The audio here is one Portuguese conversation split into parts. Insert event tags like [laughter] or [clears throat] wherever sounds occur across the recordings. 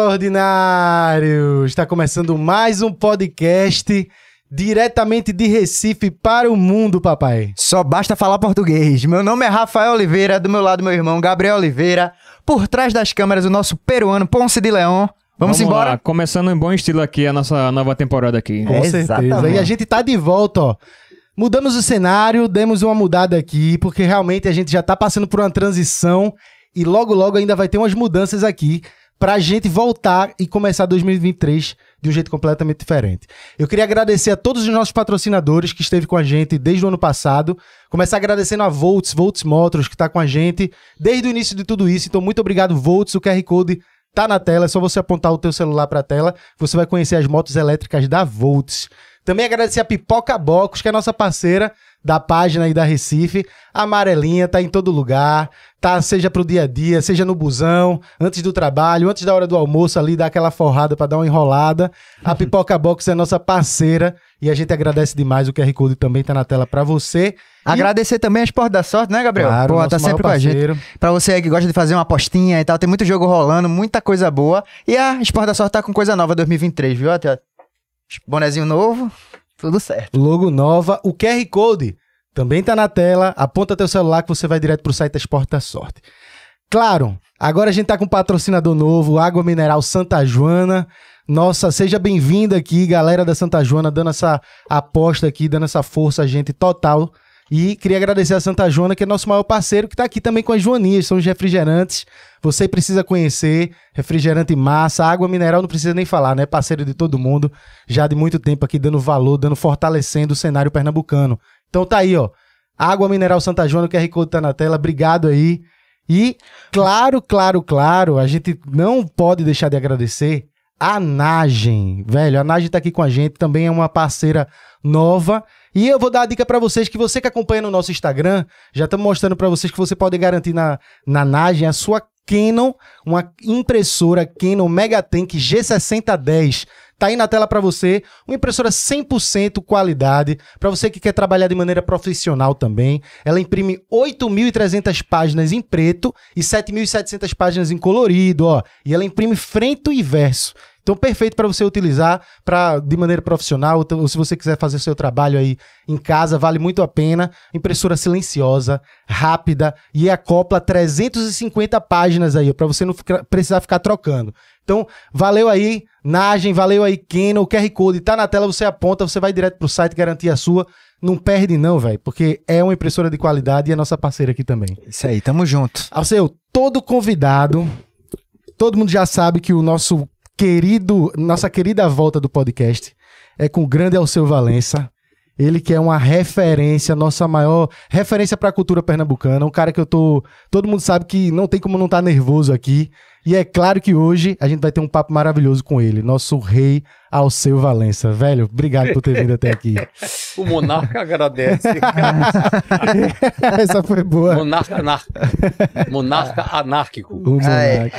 Fala, ordinários! Está começando mais um podcast diretamente de Recife para o mundo, papai. Só basta falar português. Meu nome é Rafael Oliveira, do meu lado meu irmão Gabriel Oliveira. Por trás das câmeras o nosso peruano Ponce de Leão. Vamos, Vamos embora? Lá. Começando em bom estilo aqui a nossa nova temporada aqui. Com certeza. Exatamente. E a gente tá de volta, ó. Mudamos o cenário, demos uma mudada aqui, porque realmente a gente já tá passando por uma transição e logo logo ainda vai ter umas mudanças aqui pra gente voltar e começar 2023 de um jeito completamente diferente. Eu queria agradecer a todos os nossos patrocinadores que esteve com a gente desde o ano passado. Começar agradecendo a Volts, Volts Motors, que tá com a gente desde o início de tudo isso. Então, muito obrigado, Volts. O QR Code tá na tela, é só você apontar o teu celular pra tela, você vai conhecer as motos elétricas da Volts. Também agradecer a Pipoca Bocos, que é a nossa parceira da página aí da Recife. A amarelinha tá em todo lugar, tá? Seja pro dia a dia, seja no busão, antes do trabalho, antes da hora do almoço ali, dar aquela forrada pra dar uma enrolada. A Pipoca [laughs] Box é nossa parceira e a gente agradece demais. O QR Code também tá na tela pra você. Agradecer também a Esporte da Sorte, né, Gabriel? Claro, Pô, tá sempre com a gente. parceiro. Pra você que gosta de fazer uma apostinha e tal, tem muito jogo rolando, muita coisa boa. E a Esporte da Sorte tá com coisa nova 2023, viu? Até bonezinho novo, tudo certo. Logo nova. O QR Code também tá na tela. Aponta teu celular que você vai direto pro site da Esporte da Sorte. Claro, agora a gente tá com um patrocinador novo, Água Mineral Santa Joana. Nossa, seja bem-vinda aqui, galera da Santa Joana, dando essa aposta aqui, dando essa força a gente total. E queria agradecer a Santa Joana, que é nosso maior parceiro, que tá aqui também com as Joaninhas, são os refrigerantes. Você precisa conhecer, refrigerante massa, água mineral não precisa nem falar, né? Parceiro de todo mundo, já de muito tempo aqui dando valor, dando fortalecendo o cenário pernambucano. Então tá aí, ó. Água Mineral Santa Joana, o QR Code tá na tela, obrigado aí. E, claro, claro, claro, a gente não pode deixar de agradecer a Nagem. Velho, a Nagem tá aqui com a gente, também é uma parceira nova. E eu vou dar a dica pra vocês que você que acompanha no nosso Instagram, já estamos mostrando pra vocês que você pode garantir na, na Nagem a sua Canon, uma impressora Canon Megatank G6010. Tá aí na tela pra você, uma impressora 100% qualidade, pra você que quer trabalhar de maneira profissional também. Ela imprime 8.300 páginas em preto e 7.700 páginas em colorido, ó. E ela imprime frente e verso. Então, perfeito para você utilizar pra, de maneira profissional, ou se você quiser fazer seu trabalho aí em casa, vale muito a pena. Impressora silenciosa, rápida e acopla 350 páginas aí, para você não ficar- precisar ficar trocando. Então, valeu aí, Nagem, valeu aí, Canon, o QR Code tá na tela, você aponta, você vai direto pro site garantir a sua. Não perde não, velho, porque é uma impressora de qualidade e é nossa parceira aqui também. Isso aí, tamo junto. Alceu, todo convidado, todo mundo já sabe que o nosso querido, nossa querida volta do podcast é com o grande Alceu Valença. Ele que é uma referência, nossa maior referência pra cultura pernambucana, um cara que eu tô, todo mundo sabe que não tem como não estar nervoso aqui. E é claro que hoje a gente vai ter um papo maravilhoso com ele, nosso rei Alceu Valença. Velho, obrigado por ter vindo até aqui. [laughs] O monarca agradece. [laughs] Essa foi boa. monarca, anar... monarca anárquico. O. Monark.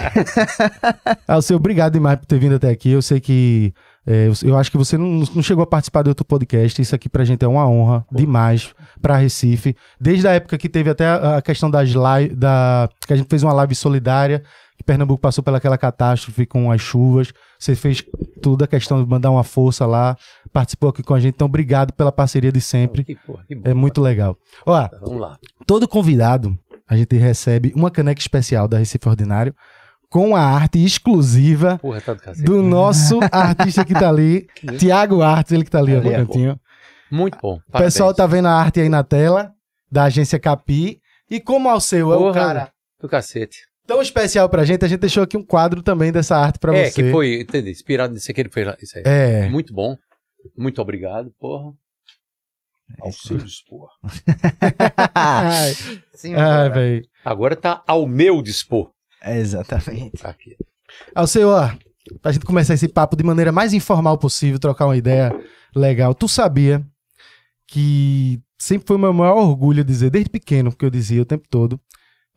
Alceu, obrigado demais por ter vindo até aqui. Eu sei que. É, eu- acho que você não, não chegou a participar de outro podcast. Isso aqui pra gente é uma honra demais pra Recife. Desde a época que teve até a, a questão das lives. Da, que a gente fez uma live solidária. Que Pernambuco passou pelaquela catástrofe com as chuvas. Você fez toda a questão de mandar uma força lá. Participou aqui com a gente. Então, obrigado pela parceria de sempre. Que porra, que. É muito legal. Vamos lá. todo convidado, a gente recebe uma caneca especial da Recife Ordinário com a arte exclusiva Porra, tá do do nosso [laughs] artista que tá ali, Tiago Artes, ele que tá ali ó, Ali no é cantinho. Muito bom. O pessoal tá vendo a arte aí na tela, da agência Capi. E como ao seu é o cara Do cacete. tão especial pra gente, a gente deixou aqui um quadro também dessa arte pra é, você. que foi, entendi, inspirado nisso aqui, ele fez lá, isso aí. É. Muito bom. Muito obrigado, porra. Ao seu dispor. Ai, Sim, ai. Agora tá ao meu dispor. Exatamente. Aqui. Ao ó, pra gente começar esse papo de maneira mais informal possível, trocar uma ideia legal. Tu sabia que sempre foi o meu maior orgulho dizer, desde pequeno, que eu dizia o tempo todo,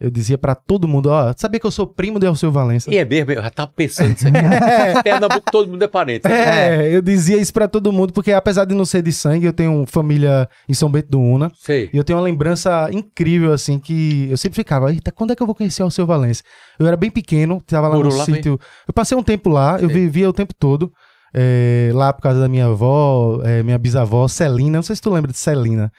eu dizia pra todo mundo, ó, sabia que eu sou primo de Alceu Valença? E é mesmo, eu já tava pensando nisso aqui. [laughs] Pernambuco, todo mundo é parente. É, eu dizia isso pra todo mundo, porque apesar de não ser de sangue, eu tenho família em São Bento do Una, Sei. e eu tenho uma lembrança incrível, assim, que eu sempre ficava, eita, quando é que eu vou conhecer Alceu Valença? Eu era bem pequeno, tava lá Morou no lá, sítio, eu passei um tempo lá, eu Sei. vivia o tempo todo, é, lá por causa da minha avó, é, minha bisavó, Celina, não sei se tu lembra de Celina,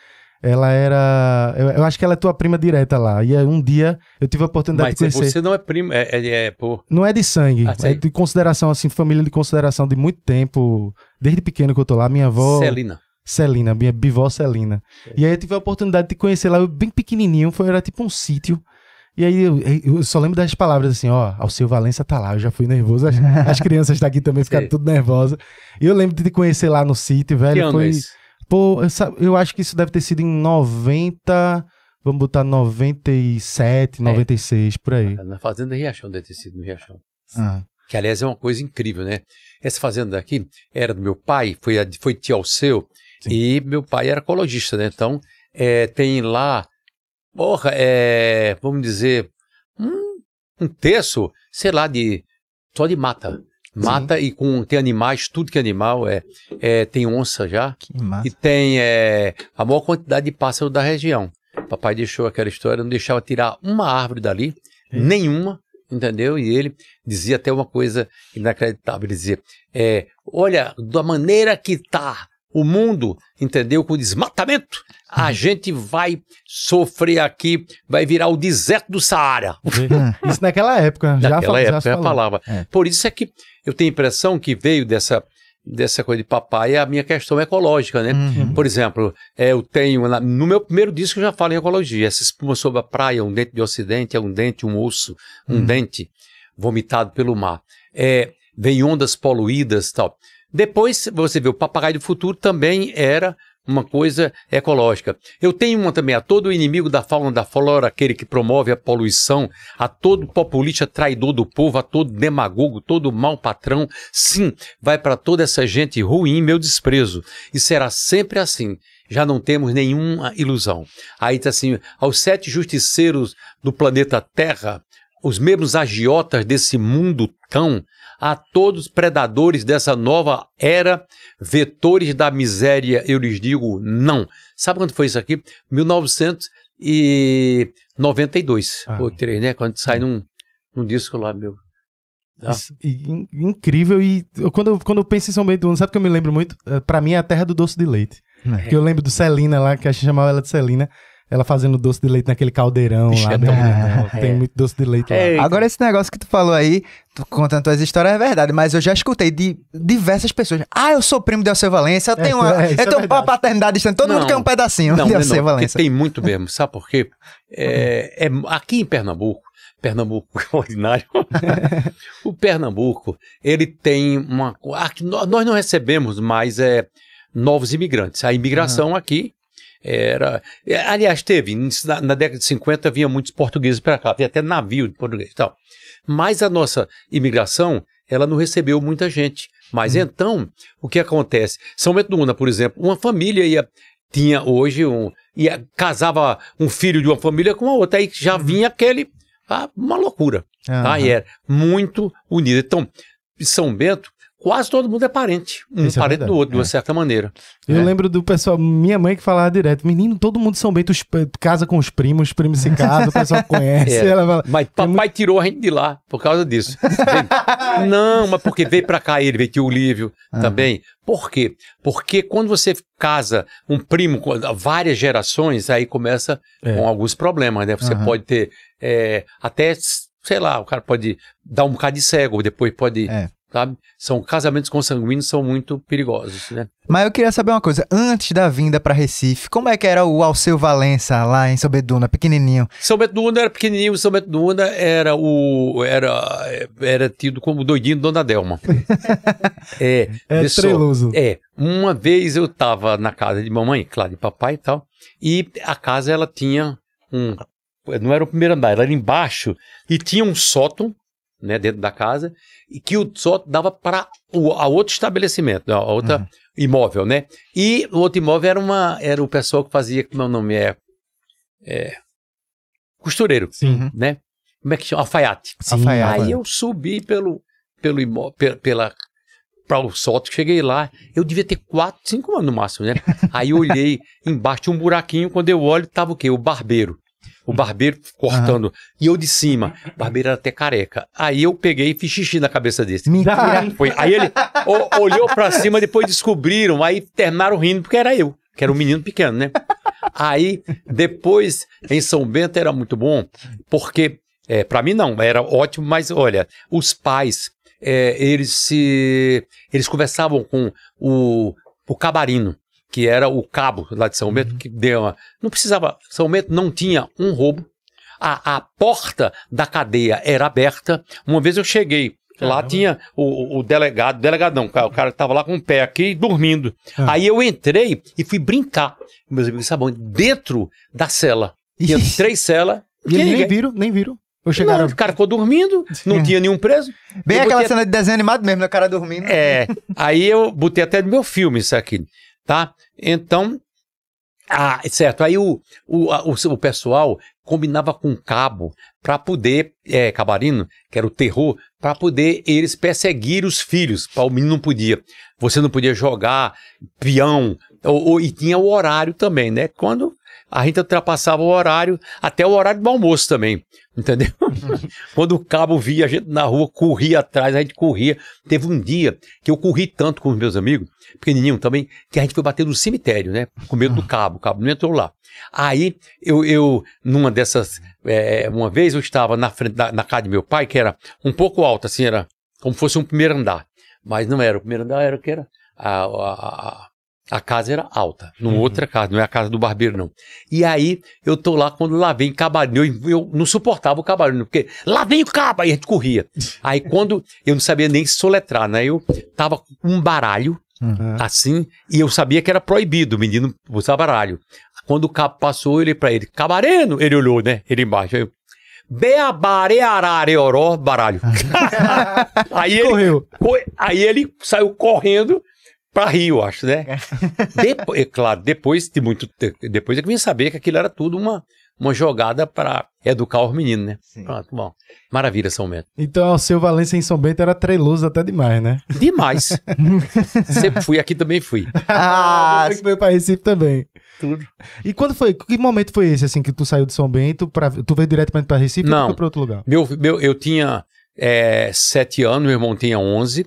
ela era, eu, eu acho que ela é tua prima direta lá, e aí um dia eu tive a oportunidade Mas de conhecer... você não é primo, é, é, é por... Não é de sangue, Ah, é de consideração, assim, família de consideração de muito tempo, desde pequeno que eu tô lá, minha avó... Celina. Celina, minha bivó Celina. E aí eu tive a oportunidade de conhecer lá, eu bem pequenininho, foi, era tipo um sítio. E aí eu, eu só lembro das palavras assim, ó, Alceu Valença tá lá, eu já fui nervoso, as, as crianças daqui também ficaram tudo nervosas. E eu lembro de te conhecer lá no sítio, Que velho, ano foi... é esse? Pô, eu, acho que isso deve ter sido em 90, vamos botar 97, 96, por aí. Na Fazenda Riachão, deve ter sido no Riachão. Ah. Que, aliás, é uma coisa incrível, né? Essa fazenda daqui era do meu pai, foi, foi tio Sim. e meu pai era ecologista, né? Então, é, tem lá, porra, é, vamos dizer, um, um terço, sei lá, de só de mata. Mata e com tem animais, tudo que é animal, é, é tem onça já, Que massa. e tem é, a maior quantidade de pássaros da região. Papai deixou aquela história, não deixava tirar uma árvore dali, nenhuma, entendeu? E ele dizia até uma coisa inacreditável, ele dizia, é, olha, da maneira que tá o mundo, entendeu? Com o desmatamento, a gente vai sofrer aqui, vai virar o deserto do Saara. [laughs] Isso naquela época, já, Naquela já época eu falou. falava. É. Por isso é que eu tenho a impressão que veio dessa, dessa coisa de papai a minha questão ecológica, né? Uhum. Por exemplo, é, eu tenho. no meu primeiro disco eu já falo em ecologia. Essa espuma sobre a praia, um dente de ocidente, é um dente, um osso, um Uhum. dente vomitado pelo mar. É, vem ondas poluídas tal. Depois você vê, o papagaio do futuro também era uma coisa ecológica. Eu tenho uma também, a todo inimigo da fauna da flora, aquele que promove a poluição, a todo populista traidor do povo, a todo demagogo, todo mau patrão, sim, vai para toda essa gente ruim meu desprezo. E será sempre assim. Já não temos nenhuma ilusão. Aí está assim, aos sete justiceiros do planeta Terra, os mesmos agiotas desse mundo cão, a todos predadores dessa nova era, vetores da miséria, eu lhes digo não. Sabe quando foi isso aqui? 1992, Ah. ou três, né? Quando sai num, num disco lá, meu. Ah. Isso, in- incrível. E eu- quando, eu- quando eu penso em São Bento do sabe o que eu me lembro muito? Eh, Pra mim é a terra do doce de leite. É. Porque eu lembro do Celina lá, que a gente chamava ela de Celina. Ela fazendo doce de leite naquele caldeirão Bicho, lá. é tão grandão. bom. Tem É. muito doce de leite lá. É, Agora, esse negócio que tu falou aí, tu contando tuas histórias, é verdade, mas eu já escutei de diversas pessoas. Ah, eu sou primo de Alceu Valença, eu É, tenho, uma, é, eu é tenho uma paternidade distante, todo Não. mundo quer um pedacinho Não, de é Alceu não, Valença. tem muito mesmo. Sabe por quê? É, é- aqui em Pernambuco, Pernambuco é ordinário, [laughs] o Pernambuco, ele tem uma... nós não recebemos mais é, novos imigrantes. A imigração aqui era... é, Aliás, teve, na, na década de 50 vinha muitos portugueses para cá, havia até navio de português e tal. Mas a nossa imigração, ela não recebeu muita gente. Mas então, o que acontece? São Bento do Una, por exemplo, uma família ia tinha hoje um ia casava um filho de uma família com a outra aí já vinha aquele ah, uma loucura tá Aham. e era muito unido então São Bento quase todo mundo é parente um Isso é parente verdade. do outro de uma certa maneira Eu É. lembro do pessoal, minha mãe que falava direto, menino, todo mundo São Bento os- casa com os primos, os primos se casam, o pessoal [laughs] conhece. É. Ela fala, mas papai tirou a gente de lá por causa disso [laughs] não mas porque veio pra cá ele veio tio Lívio Aham. também por quê porque quando você casa um primo com várias gerações aí começa É. com alguns problemas, né? Você Aham. pode ter é, até, sei lá, o cara pode dar um bocado de cego, depois pode, É. sabe? São casamentos consanguíneos são muito perigosos, né? Mas eu queria saber uma coisa, antes da vinda pra Recife, como é que era o Alceu Valença lá em Sobeduna, pequenininho? São Bento do Una era pequenininho, São do era o era era tido como o doidinho de Dona Delma. [laughs] é, é treloso. É, uma vez eu tava na casa de mamãe, claro, de papai e tal, e a casa ela tinha um, não era o primeiro andar, ela era embaixo e tinha um sótão, né, dentro da casa, que o sótão dava para o a outro estabelecimento, a outra Uhum. imóvel, né? E o outro imóvel era uma era o pessoal que fazia, como é o nome é, é costureiro, Sim. né? Como é que chama? Alfaiate. Sim. Alfaiate. Aí eu subi pelo, pelo imó- pe- pela para o sótão, cheguei lá, eu devia ter 4, 5 anos no máximo, né? Aí eu olhei [laughs] embaixo tinha um buraquinho, quando eu olho tava o quê? O barbeiro. O barbeiro cortando. E eu de cima. O barbeiro era até careca. Aí eu peguei e fiz xixi na cabeça desse. Mentira. [laughs] Foi. Aí ele o- olhou pra cima, depois descobriram, aí terminaram rindo porque era eu, que era um menino pequeno, né? Aí depois em São Bento era muito bom, porque é, para mim não, era ótimo, mas olha, os pais é, eles se eles conversavam com o, o cabarino, que era o cabo lá de São Bento, que deu uma, não precisava, São Bento não tinha um roubo, a, a porta da cadeia era aberta. Uma vez eu cheguei, lá Caramba. tinha o, o delegado, não, o cara- cara tava lá com o pé aqui dormindo. Ah. Aí eu entrei e fui brincar, meus amigos sabão, dentro da cela. Tinha três celas. E eles nem viram, nem viram. Ou Não, chegaram. o cara ficou dormindo, não tinha nenhum preso. Bem aquela botei- cena de desenho animado mesmo, né? O cara dormindo. É, aí eu botei até no meu filme isso aqui, tá? Então, ah, certo, aí o, o, o, o pessoal combinava com o cabo para poder, é, cabarino, que era o terror, para poder eles perseguir os filhos, o menino não podia. Você não podia jogar peão, ou, ou- e tinha o horário também, né? Quando a gente ultrapassava o horário, até o horário do almoço também, entendeu? [laughs] Quando o cabo via a gente na rua, corria atrás, a gente corria. Teve um dia que eu corri tanto com os meus amigos, pequenininho também, que a gente foi bater no cemitério, né? Com medo do cabo, o cabo não entrou lá. Aí, eu, eu numa dessas, é, uma vez eu estava na frente da na casa de meu pai, que era um pouco alta, assim, era como se fosse um primeiro andar. Mas não era, o primeiro andar era o que era. A, a, a, a casa era alta, numa outra casa, não é a casa do barbeiro, não. E aí, eu tô lá, quando lá vem cabarino, eu, eu não suportava o cabarino, porque lá vem o cabo, aí a gente corria. [laughs] Aí quando, eu não sabia nem soletrar, né? Eu tava com um baralho, Uhum. assim, e eu sabia que era proibido o menino usar baralho. Quando o cabo passou, eu olhei pra ele, cabareno, ele olhou, né? Ele embaixo, aí eu, Beabare arareoró, baralho. [laughs] aí ele Correu. foi- aí ele saiu correndo pra Rio, acho, né? [laughs] Depois, é claro, depois de muito tempo, depois é que eu vim saber que aquilo era tudo uma, uma jogada para educar os meninos, né? Sim. Pronto, bom. Maravilha, São Bento. Então, o seu Valência em São Bento era treloso até demais, né? Demais. [laughs] Sempre fui, aqui também fui. [laughs] Ah, Você que veio pra Recife também. Tudo. E quando foi? Que momento foi esse, assim, que tu saiu de São Bento pra... Tu veio diretamente pra Recife Não. ou tu foi pra outro lugar? Meu, meu, eu tinha é, sete anos, meu irmão tinha onze.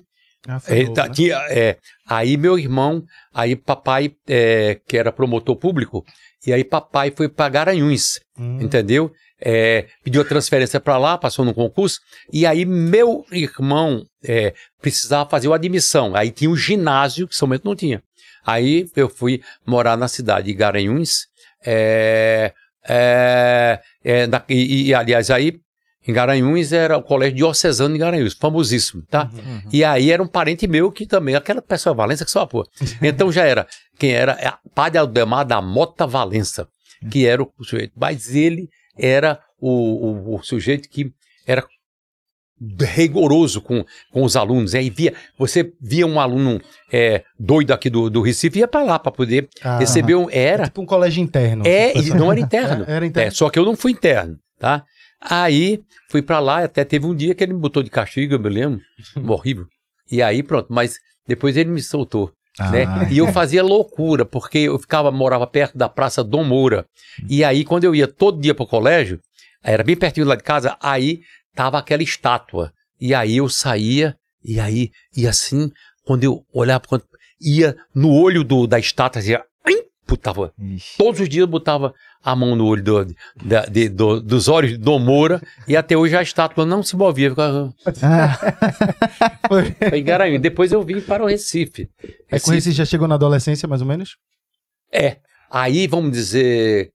Ah, É, novo, tá- né? tinha, é, aí meu irmão, aí papai, é, que era promotor público, e aí papai foi para Garanhuns, Hum. entendeu? É, pediu a transferência para lá, passou no concurso, e aí meu irmão é, precisava fazer uma admissão. Aí tinha um ginásio que somente não tinha. Aí eu fui morar na cidade de Garanhuns, é, é, é, na- e, e, aliás, aí em Garanhuns era o colégio diocesano de Garanhuns, famosíssimo, tá? E aí era um parente meu que também, aquela pessoa Valença que só pô. [laughs] Então já era, quem era? É Padre Aldemar da Mota Valença, que era o sujeito. Mas ele era o, o, o sujeito que era rigoroso com, com os alunos. Aí via, você via um aluno é, doido aqui do, do Recife, ia para lá para poder Ah, receber um. É Era, tipo um colégio interno. é, e não era interno. É, [laughs] era interno. É, só que eu não fui interno, tá? Aí fui pra lá, até teve um dia que ele me botou de castigo, eu me lembro, [laughs] horrível. E aí pronto, mas depois ele me soltou, Ah, né? E eu fazia loucura, porque eu ficava, morava perto da Praça Dom Moura. E aí quando eu ia todo dia pro colégio, era bem pertinho lá de casa, aí tava aquela estátua. E aí eu saía, e aí, e assim, quando eu olhava, quando ia no olho do, da estátua, "Ai", botava Ixi. Todos os dias eu botava a mão no olho do, da- de- do- dos olhos do Moura e até hoje a estátua não se movia. Ficava [laughs] Foi. em Garanhuns. Depois eu vim para o Recife. Aí com esse já chegou na adolescência, mais ou menos? É. Aí vamos dizer.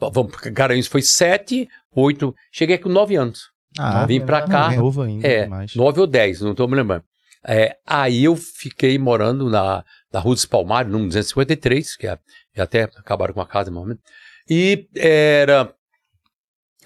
Vamos, Garanhuns foi sete, oito. Cheguei com nove anos. Ah, Vim pra cá. Novo ainda, É, demais. nove ou dez, não estou me lembrando. É, aí eu fiquei morando na, na Rua dos Palmares, número 253, que é, até acabaram com a casa, momento. E era.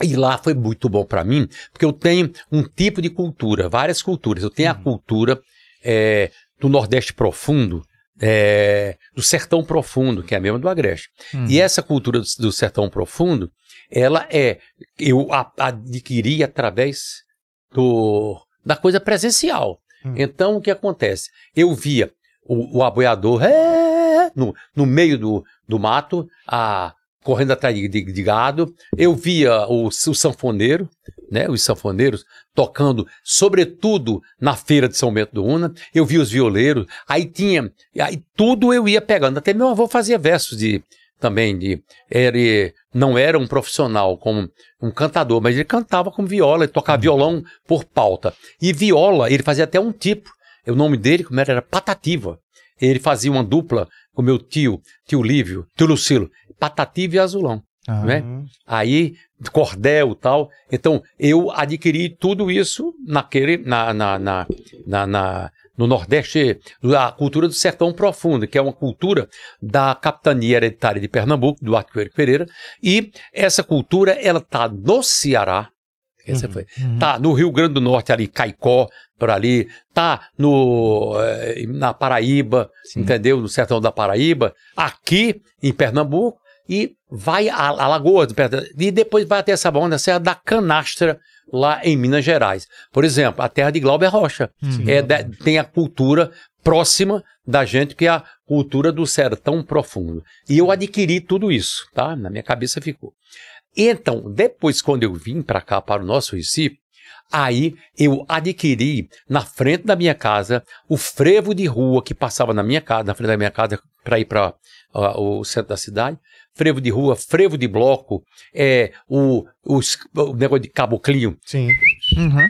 E lá foi muito bom para mim, porque eu tenho um tipo de cultura, várias culturas. Eu tenho a cultura é, do Nordeste profundo, é, do sertão profundo, que é a mesma do Agreste. Hum. E essa cultura do, do sertão profundo, ela é, eu a- adquiri através do, da coisa presencial. Hum. Então, o que acontece? Eu via o, o aboiador é, no, no meio do, do mato, a, correndo atrás de, de- de gado. Eu via o, o sanfoneiro, né, os sanfoneiros tocando, sobretudo na feira de São Bento do Una. Eu via os violeiros. Aí tinha, aí tudo eu ia pegando. Até meu avô fazia versos de também de ele não era um profissional como um cantador, mas ele cantava com viola, ele tocava violão por pauta. E viola, ele fazia até um tipo. O nome dele, como era, era Patativa. Ele fazia uma dupla com meu tio, tio Lívio, tio Lucilo, Patativa e Azulão. Ah. né? Aí, cordel e tal. Então, eu adquiri tudo isso naquele, na, na, na, na- na- no Nordeste, a cultura do sertão profundo, que é uma cultura da capitania hereditária de Pernambuco, do Arco Pereira, e essa cultura, ela tá no Ceará, essa Uhum. foi, tá no Rio Grande do Norte ali, Caicó, por ali, tá no, eh, na Paraíba, Sim. entendeu? No sertão da Paraíba, aqui em Pernambuco, e vai a, a Lagoas, perto- e depois vai até essa banda, Serra da Canastra, lá em Minas Gerais. Por exemplo, a terra de Glauber Rocha. Uhum. É da- tem a cultura próxima da gente, que é a cultura do sertão profundo. E eu adquiri tudo isso, tá? Na minha cabeça ficou. Então, depois, quando eu vim para cá, para o nosso Recife, aí eu adquiri na frente da minha casa o frevo de rua que passava na minha casa, na frente da minha casa, para ir para o centro da cidade. Frevo de rua, frevo de bloco, é, o, os- o negócio de caboclinho, Sim. Uhum.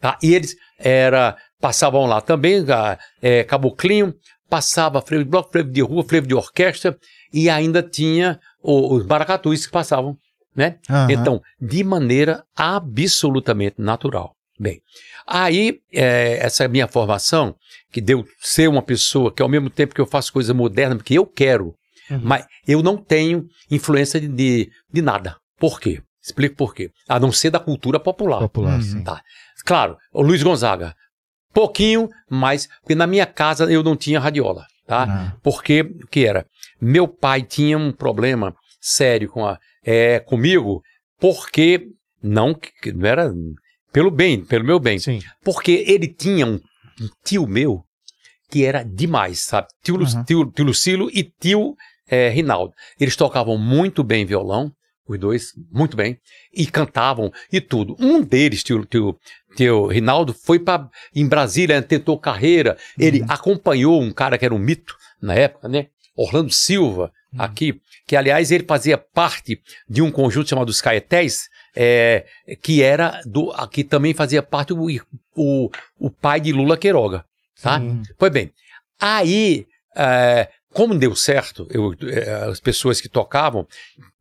Tá? E eles era, passavam lá também, a- é, caboclinho, passava frevo de bloco, frevo de rua, frevo de orquestra, e ainda tinha o- os baracatus que passavam, né? Aham. Então, de maneira absolutamente natural. Bem, aí é, essa minha formação, que deu ser uma pessoa que ao mesmo tempo que eu faço coisa moderna, porque eu quero, Uhum. mas eu não tenho influência de, de, de nada. Por quê? Explico por quê. A não ser da cultura popular. Popular, Uhum. sim. Tá. Claro, o Luiz Gonzaga. Pouquinho, mas porque na minha casa eu não tinha radiola, tá? Ah. Porque o que era? Meu pai tinha um problema sério com a, é, comigo, porque não, que não era pelo bem, pelo meu bem, Sim. porque ele tinha um, um tio meu que era demais, sabe? Tio, Uhum. tio, tio Lucilo e tio é, Rinaldo. Eles tocavam muito bem violão, os dois, muito bem, e cantavam e tudo. Um deles, tio, tio, tio Rinaldo, foi para em Brasília, tentou carreira. Ele acompanhou um cara que era um mito na época, né? Orlando Silva, aqui, que aliás ele fazia parte de um conjunto chamado Os Caetés, é, que era do. que também fazia parte o, o, o pai de Lula Queiroga. Tá? Sim. Pois bem, aí, é, como deu certo, eu, é, as pessoas que tocavam,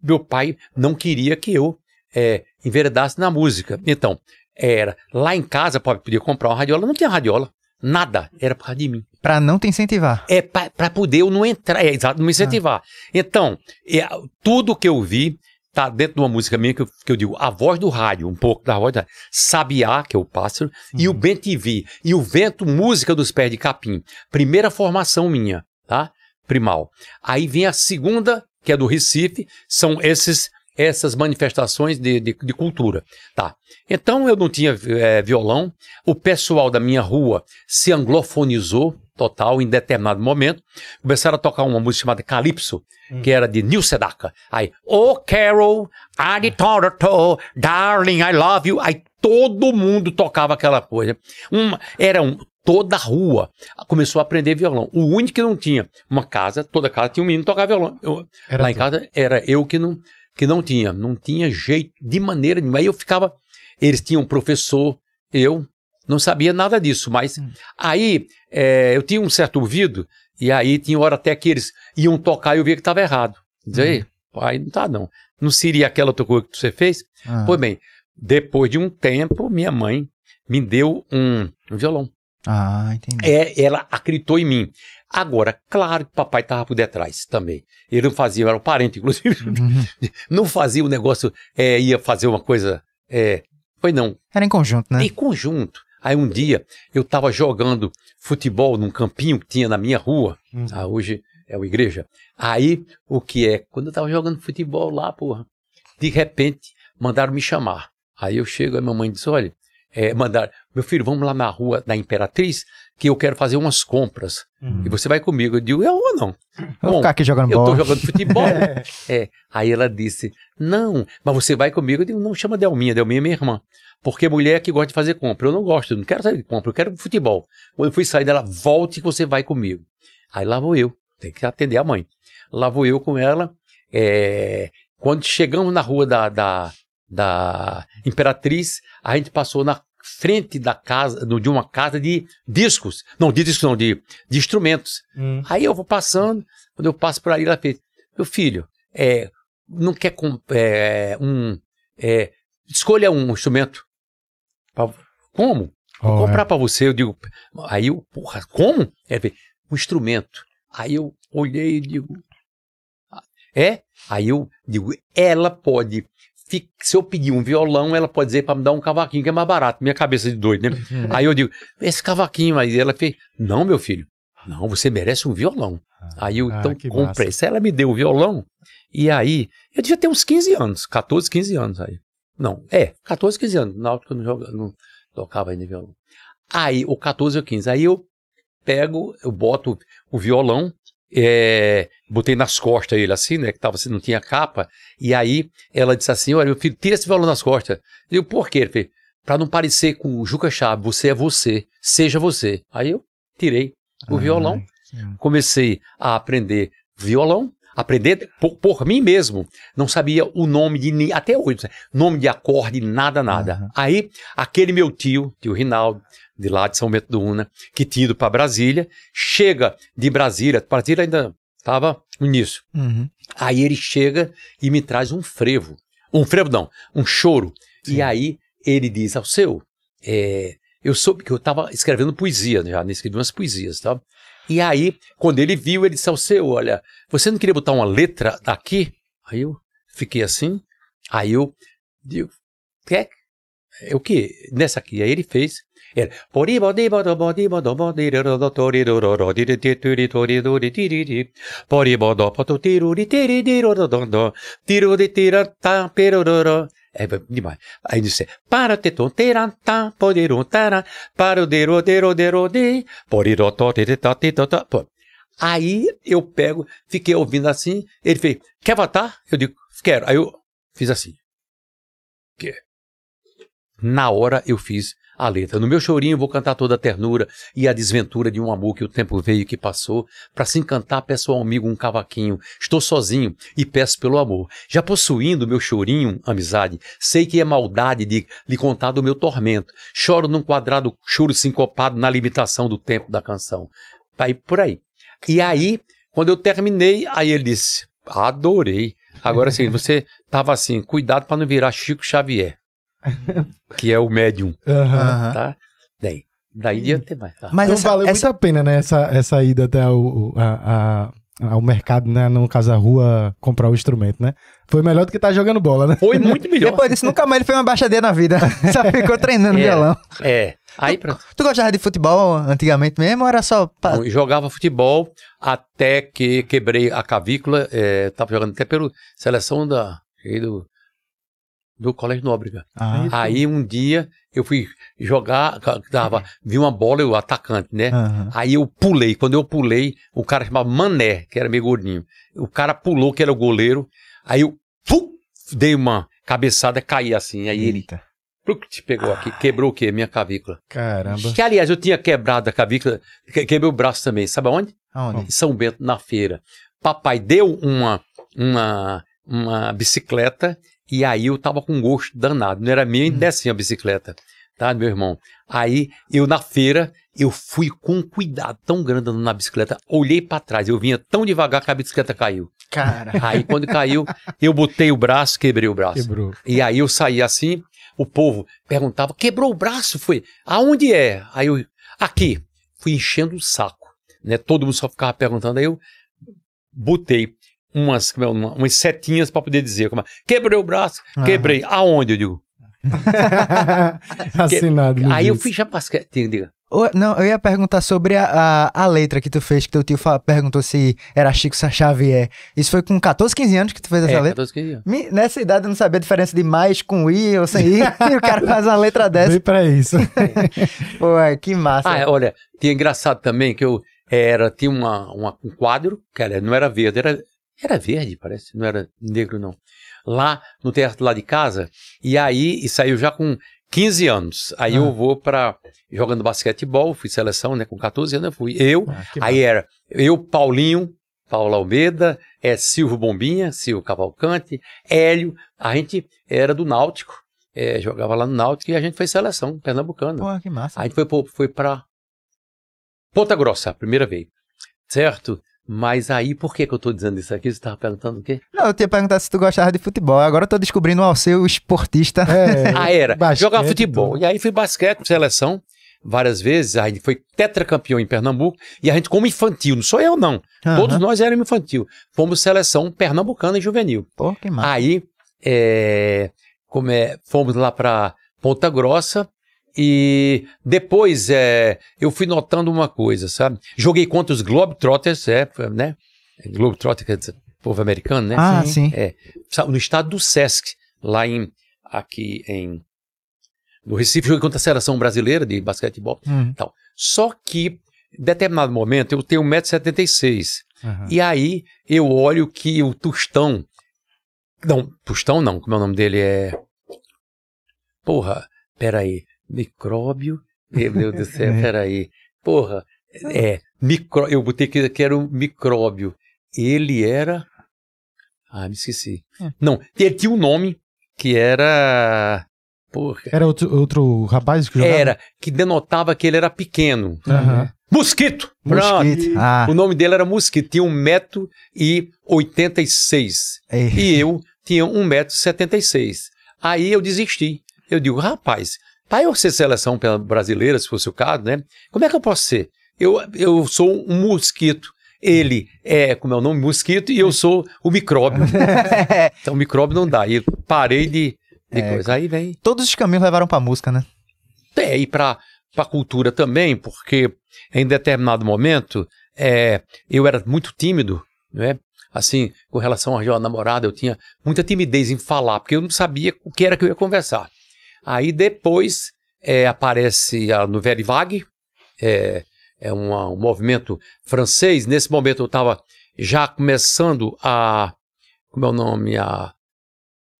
meu pai não queria que eu é, enveredasse na música. Então, era lá em casa, podia comprar uma radiola, não tinha radiola, nada, era por causa de mim. Pra não te incentivar. É para poder eu não entrar, é exato, não me incentivar. Então, é, tudo que eu vi tá dentro de uma música minha que eu, que eu digo, a voz do rádio, um pouco da voz da Sabiá, que é o pássaro, e o Ben TV, e o vento, música dos pés de capim. Primeira formação minha, tá? Primal. Aí vem a segunda, que é do Recife, são esses essas manifestações de, de, de cultura, tá? Então eu não tinha eh, violão, o pessoal da minha rua se anglofonizou total em determinado momento, começaram a tocar uma música chamada Calypso, que era de Neil Sedaka. Aí, Oh Carol, I Toronto, Darling, I Love You. Aí todo mundo tocava aquela coisa. Uma, era um, toda a rua começou a aprender violão. O único que não tinha uma casa, toda casa tinha um menino tocava violão. Eu- lá em tu. casa era eu que não, que não tinha, não tinha jeito de maneira nenhuma. Aí eu ficava, eles tinham um professor, eu não sabia nada disso, mas aí é, eu tinha um certo ouvido, e aí tinha hora até que eles iam tocar e eu via que estava errado. Dizer, "Ei, pai, não tá não. Não seria aquela outra coisa que você fez? Ah. Pois bem, depois de um tempo, minha mãe me deu um, um violão. Ah, entendi. É, ela acreditou em mim. Agora, claro que papai estava por detrás também. Ele não fazia, era um parente, [laughs] inclusive. Uhum. não fazia o negócio, é, ia fazer uma coisa. É, foi não. Era em conjunto, né? Em conjunto. Aí um dia eu tava jogando futebol num campinho que tinha na minha rua. Hum. Ah, hoje é uma igreja. Aí, o que é? Quando eu tava jogando futebol lá, porra, de repente, mandaram me chamar. Aí eu chego, a minha mãe diz, olha, é, mandaram, meu filho, vamos lá na rua da Imperatriz, que eu quero fazer umas compras. Hum. E você vai comigo. Eu digo, eu ou não? Vou Bom, ficar aqui jogando eu tô bola. jogando futebol. [laughs] é. Aí ela disse, não, mas você vai comigo. Eu digo, não, chama Delminha, Delminha é minha irmã. Porque mulher é que gosta de fazer compra. Eu não gosto, eu não quero sair de compra, eu quero futebol. Quando eu fui sair dela, volte que você vai comigo. Aí lá vou eu, tem que atender a mãe. Lá vou eu com ela. é, quando chegamos na rua da, da, da Imperatriz, a gente passou na frente da casa, de uma casa de discos. Não, de discos não, de, de instrumentos. Hum. Aí eu vou passando, quando eu passo por aí, ela fez, meu filho, é, não quer é, um, é, escolha um instrumento. Como? Vou Ó, comprar pra você. Eu digo, aí eu, porra, como? Fez, um instrumento. Aí eu olhei e digo, "Ah, é? Aí eu digo, ela pode, se eu pedir um violão, ela pode dizer pra me dar um cavaquinho que é mais barato. Minha cabeça de doido, né? Aí eu digo, esse cavaquinho aí. Ela fez, não, meu filho, não, você merece um violão. Aí eu Ah, então comprei. massa. Se ela me deu o violão, e aí, eu devia ter uns 15 anos, 14, 15 anos aí. Não, é, 14, 15 anos. Eu não, joga, não tocava ainda violão. Aí, ou 14 ou 15. Aí eu pego, eu boto o violão, é, botei nas costas ele assim, né, que tava, assim, não tinha capa, e aí ela disse assim, olha, meu filho, tira esse violão das costas. Eu por quê? Ele fez, pra não parecer com o Juca Chave, você é você, seja você. Aí eu tirei o Ah, violão, sim. comecei a aprender violão, aprender por, por mim mesmo. Não sabia o nome de ni- até hoje, nome de acorde, nada, nada. Aham. Aí aquele meu tio, tio Rinaldo, de lá de São Bento do Una, que tinha ido para Brasília, chega de Brasília, Brasília ainda estava nisso. Uhum. Aí ele chega e me traz um frevo. Um frevo não, um choro. E aí ele diz ao seu, é, eu soube que eu estava escrevendo poesia já, né, escrevi umas poesias, tá? E aí, quando ele viu, ele disse ao seu, olha, você não queria botar uma letra aqui? Aí eu fiquei assim, aí eu digo, quer? É o quê? Nessa aqui. Aí ele fez. Era. É demais. Aí disse, para te tontera, tá, poderon, tara, para o dero, dero, dero, de, poriró, tó, te, te, tá, te, tó, tá, pô. Aí eu pego, fiquei ouvindo assim, ele fez, quer votar? Eu digo, quero. Aí eu fiz assim. Quer. Na hora eu fiz a letra. No meu chorinho vou cantar toda a ternura e a desventura de um amor que o tempo veio e que passou. Para se encantar, peço ao amigo um cavaquinho. Estou sozinho e peço pelo amor. Já possuindo meu chorinho, amizade, sei que é maldade de lhe contar do meu tormento. Choro num quadrado, choro sincopado na limitação do tempo da canção. Aí por aí. E aí, quando eu terminei, aí ele disse: Adorei. Agora sim, você tava assim, cuidado para não virar Chico Xavier, [laughs] que é o médium. Aham. tá? Daí, daí ia ter mais. Tá? Mas então essa, valeu essa- muito a pena, né? Essa, essa ida até o, a, a- ao mercado, né? No caso, a rua, comprar o instrumento, né? Foi melhor do que tá jogando bola, né? Foi muito melhor. Depois disso, nunca mais ele fez uma baixadeira na vida. [laughs] Só ficou treinando É. violão. É. Aí pronto. Tu gostava de futebol antigamente mesmo ou era só. pra- jogava futebol até que quebrei a cavícula. É, tava jogando até pela seleção da, do, do Colégio Nóbrega. Ah, Aí um dia eu fui jogar, tava, vi uma bola, o atacante, né? aham. Aí eu pulei. Quando eu pulei, o cara chamava Mané, que era meio gordinho. O cara pulou, que era o goleiro. Aí eu pum, dei uma cabeçada, caí assim. Aí ele Eita. pluc, pegou aqui, quebrou o quê? Minha cavícula. Caramba. Que aliás, eu tinha quebrado a cavícula, que- quebrei o braço também. Sabe aonde? Aonde? Em São Bento, na feira. Papai deu uma, uma, uma bicicleta e aí eu tava com um gosto danado. Não era minha, Hum. nem descia a bicicleta, tá, meu irmão? Aí eu na feira, eu fui com um cuidado tão grande andando na bicicleta, olhei pra trás, eu vinha tão devagar que a bicicleta caiu. Cara. [laughs] Aí quando caiu, eu botei o braço, quebrei o braço. Quebrou. E aí eu saí assim, o povo perguntava, quebrou o braço? Foi, aonde é? Aí eu, aqui. Fui enchendo o saco, né? Todo mundo só ficava perguntando, aí eu botei umas, como é, uma- umas setinhas para poder dizer, como é, quebrei o braço, Aham. quebrei, aonde? Eu digo, [laughs] Assinado. Aí eu fiz já. Diga. Ô, Não, eu ia perguntar sobre a, a, a letra que tu fez, que teu tio perguntou se era Chico Xavier. Isso foi com 14, 15 anos que tu fez essa É, letra? 14, 15 anos. Me- Nessa idade eu não sabia a diferença de mais com I ou sem I. [laughs] e o cara faz uma letra dessa. Veio pra isso. [laughs] Pô, é, que massa. Ah, é, olha, tinha engraçado também que eu era, tinha uma, uma- um quadro, era, não era verde, era, era verde, parece, não era negro, não. Lá no teatro lá de casa, e aí, e saiu já com 15 anos. Aí Ah. eu vou pra, jogando basquetebol, fui seleção, né, com 14 anos eu fui. Eu, Ah, aí era eu, Paulinho, Paulo Almeida, é, Silvio Bombinha, Silvio Cavalcante, Hélio, a gente era do Náutico, é, jogava lá no Náutico e a gente foi seleção pernambucana. Pô, que massa. A gente foi, foi pra Ponta Grossa, a primeira vez. Certo? Mas aí, por que, que eu tô dizendo isso aqui? Você estava perguntando o quê? Não, eu tinha perguntado se tu gostava de futebol. Agora eu tô descobrindo o Alceu esportista. É, [laughs] Ah, era. basquete, Jogar futebol. tudo. E aí fui basquete, seleção, várias vezes. A gente foi tetracampeão em Pernambuco. E a gente, como infantil, não sou eu, não. Todos Aham. nós éramos infantil. Fomos seleção pernambucana e juvenil. Pô, que massa. Aí, é, como é, fomos lá para Ponta Grossa e depois é, eu fui notando uma coisa, sabe? Joguei contra os Globetrotters, é, né? Globetrotter, quer dizer, povo americano, né? ah, sim. sim. É, no estado do Sesc, lá em, aqui em, no Recife, joguei contra a seleção brasileira de basquetebol. Hum. Só que, em determinado momento, eu tenho 1,76m. Aham. E aí eu olho que o Tostão. Não, Tostão não, como é o nome dele? É. Porra, peraí. Micróbio. Meu Deus do céu, [laughs] É. peraí. Porra, é. Micro... Eu botei que, que era um micróbio. Ele era. Ah, me esqueci. É. Não, ele tinha um nome que era. Porra. Era outro, outro rapaz que jogava? Era, que denotava que ele era pequeno. Aham. Mosquito! Mosquito. Ah, O nome dele era Mosquito, tinha 1,86m. ei. E eu tinha 1,76m. Aí eu desisti. Eu digo, rapaz, para eu ser seleção brasileira, se fosse o caso, né? Como é que eu posso ser? Eu, eu sou um mosquito. Ele é, como é o nome, mosquito, e eu sou o micróbio. [laughs] então, o micróbio não dá. E eu parei de, de É. coisa. Aí vem. Todos os caminhos levaram pra música, né? É, e para a cultura também, porque em determinado momento é, eu era muito tímido, né? Assim, com relação à minha namorada, eu tinha muita timidez em falar, porque eu não sabia o que era que eu ia conversar. Aí depois é, aparece a Nouvelle Vague, é, é uma- um movimento francês. Nesse momento eu estava já começando a. Como é o nome? A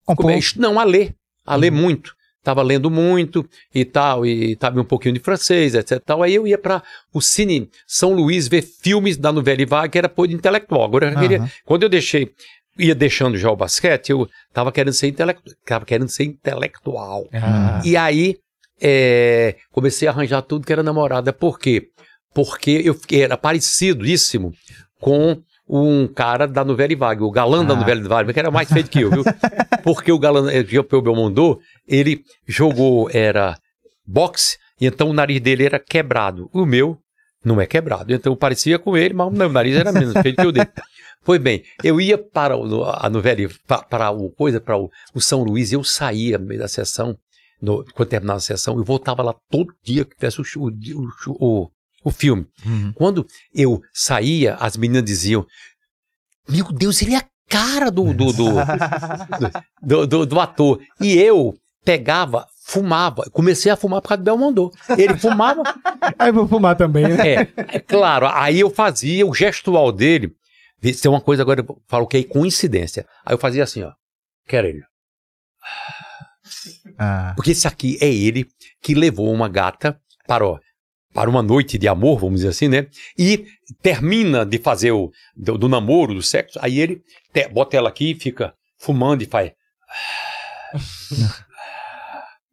Compor. é? Não, a ler. A ler muito. Estava lendo muito e tal, e sabia um pouquinho de francês, etc. Tal. Aí eu ia para o Cine São Luís ver filmes da Nouvelle Vague, que era por intelectual. Agora eu queria. Aham. Quando eu deixei, ia deixando já o basquete, eu estava querendo ser intelectual. Tava querendo ser intelectual. Ah. E aí é, comecei a arranjar tudo que era namorada. Por quê? Porque eu fiquei, era parecidíssimo com um cara da Nouvelle Vague, o galã da Ah. Nouvelle Vague, que era mais feito que eu, viu? [laughs] Porque o galã, eh, Jean Paul Belmondo, ele jogou, era boxe, e então o nariz dele era quebrado. O meu não é quebrado. Então eu parecia com ele, mas o meu nariz era menos feito que o dele. Pois bem, eu ia para o, a novela, para, para o coisa, para o, o São Luís, eu saía no meio da sessão, no, quando terminava a sessão, eu voltava lá todo dia que tivesse o, o, o, o filme. Uhum. Quando eu saía, as meninas diziam: Meu Deus, ele é a cara do, do, do, do, do- do ator. E eu pegava, fumava. Comecei a fumar por causa do Belmondo. Ele fumava. [laughs] Aí vou fumar também, né? É, é claro. Aí eu fazia o gestual dele. Isso é uma coisa agora, eu falo que é coincidência. Aí eu fazia assim, ó. Quero ele. Ah, Porque esse aqui é ele que levou uma gata para, ó, para uma noite de amor, vamos dizer assim, né? E termina de fazer o do, do namoro, do sexo, aí ele te- bota ela aqui e fica fumando e faz. [laughs]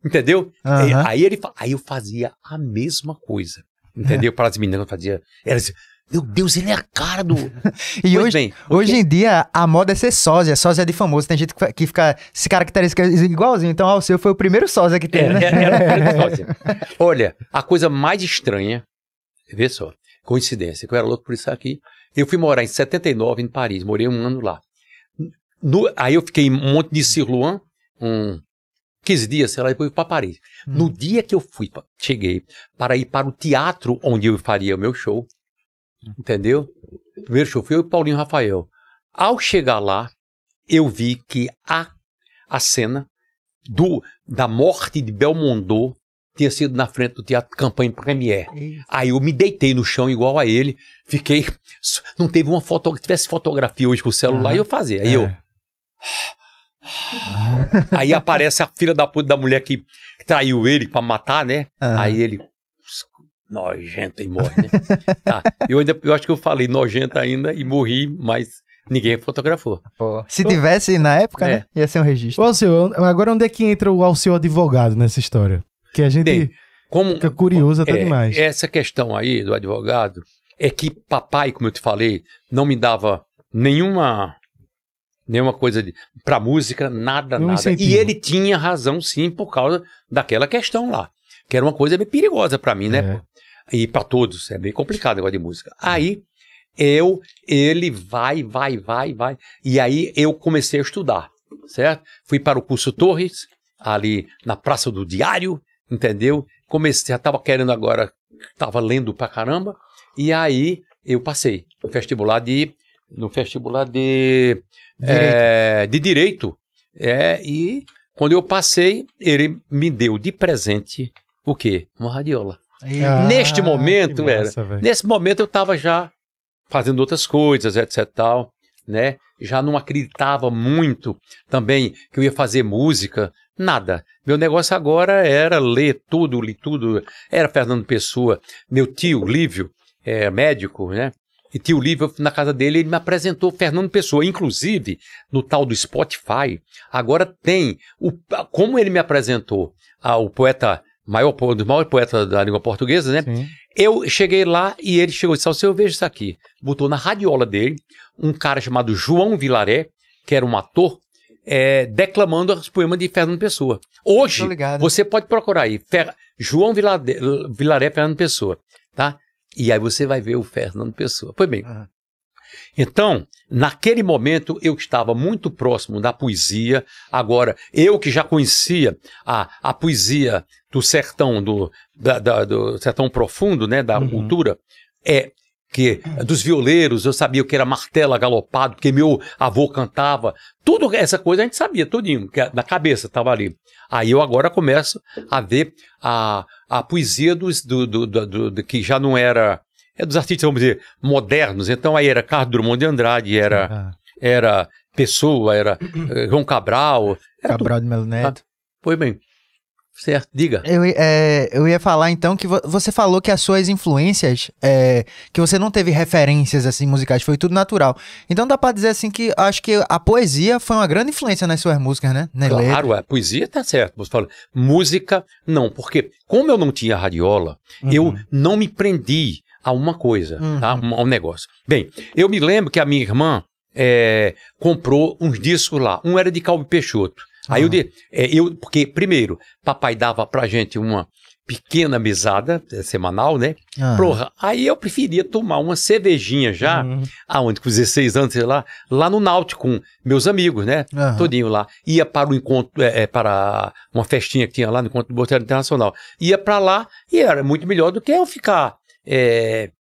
Entendeu? E- Aí, ele, aí eu fazia a mesma coisa. Entendeu? Para as meninas eu fazia. Era assim, meu Deus, ele é a cara do. [laughs] E Pois hoje, bem, hoje em dia, a moda é ser sósia, sósia de famoso. Tem gente que fica se caracteriza igualzinho. Então, ah, o seu foi o primeiro sósia que teve, É, né? era- era [laughs] sósia. Olha, a coisa mais estranha, vê só, coincidência, que eu era louco por isso aqui. Eu fui morar em 79 em Paris, morei um ano lá. No- aí eu fiquei em Monte de Sirluan, um 15 dias, sei lá, depois eu fui para Paris. Hum. No dia que eu fui, cheguei para ir para o teatro onde eu faria o meu show, entendeu? O primeiro show foi eu e o Paulinho Rafael. Ao chegar lá, eu vi que a, a cena do, da morte de Belmondo tinha sido na frente do Teatro Campanha Premiere. Aí eu me deitei no chão igual a ele, fiquei. Não teve uma foto, se tivesse fotografia hoje com o celular, Aham. eu fazia. Aí eu. É. Aí aparece a filha da puta da mulher que traiu ele pra matar, né? Aham. Aí ele. Nojento e morre, né? [laughs] Tá. Eu, ainda, eu acho que eu falei nojento ainda e morri, mas ninguém fotografou. Pô, Se tivesse na época, É. né? Ia ser um registro. Ô, Alceu, agora onde é que entra o Alceu advogado nessa história? Que a gente Bem, Como, fica curioso até É, demais. Essa questão aí do advogado é que papai, como eu te falei, não me dava nenhuma nenhuma coisa de para música, nada, Nenhum nada. incentivo. E ele tinha razão sim por causa daquela questão lá, que era uma coisa bem perigosa para mim, né? É. E para todos, é bem complicado o negócio de música. Aí eu, ele vai, vai, vai, vai. E aí eu comecei a estudar, certo? Fui para o curso Torres, ali na Praça do Diário, entendeu? Comecei, já estava querendo agora, estava lendo pra caramba, e aí eu passei no vestibular de, no vestibular de Direito. é, de direito. É, e quando eu passei, ele me deu de presente o quê? Uma radiola. Ah, Neste momento, era. massa, velho. Nesse momento eu estava já fazendo outras coisas, etc tal, né? Já não acreditava muito também que eu ia fazer música, nada. Meu negócio agora era ler tudo, li tudo. Era Fernando Pessoa, meu tio Lívio, é médico, né? E tio Lívio, na casa dele, ele me apresentou Fernando Pessoa. Inclusive, no tal do Spotify, agora tem o, como ele me apresentou ao poeta, maior, po- dos maiores poetas da língua portuguesa, né? Sim. Eu cheguei lá e ele chegou e disse: "Alceu, eu vejo isso aqui. Botou na radiola dele um cara chamado João Vilaré, que era um ator, é, declamando os poemas de Fernando Pessoa. Hoje, você pode procurar aí, Fer- João Vilade- Vilaré Fernando Pessoa, tá? E aí você vai ver o Fernando Pessoa. Pois bem. Aham. Então, naquele momento eu estava muito próximo da poesia. Agora, eu que já conhecia a, a poesia do sertão, do, da- da- do sertão profundo, né, da Uhum. cultura, é que dos violeiros, eu sabia o que era martela galopado, porque meu avô cantava, tudo essa coisa a gente sabia, tudinho, que na cabeça estava ali. Aí eu agora começo a ver a, a poesia dos, do, do, do- do- do- que já não era, é dos artistas, vamos dizer, modernos. Então aí era Carlos Drummond de Andrade, era, Ah, era Pessoa, era eh, João Cabral, era tudo. Cabral de Melo Neto. Foi bem. Certo, diga. Eu, é, eu ia falar então que vo- você falou que as suas influências, é, que você não teve referências assim musicais, foi tudo natural. Então dá pra dizer assim que acho que a poesia foi uma grande influência nas suas músicas, né? Na letra. Claro, a poesia tá certo. Você fala, música, não, porque como eu não tinha radiola, eu uhum. não me prendi a uma coisa, Uhum. tá? Um- a um negócio. Bem, eu me lembro que a minha irmã é, comprou uns discos lá. Um era de Calbi Peixoto. Aí eu, Ah. de, é, eu, porque primeiro, papai dava pra gente uma pequena mesada é, semanal, né? Ah. Porra, aí eu preferia tomar uma cervejinha já, Uhum. aonde com 16 anos, sei lá, lá no Náutico com meus amigos, né? Aham. Todinho lá. Ia para o encontro, é, é, para uma festinha que tinha lá no encontro do Boteiro Internacional. Ia para lá e era muito melhor do que eu ficar. É,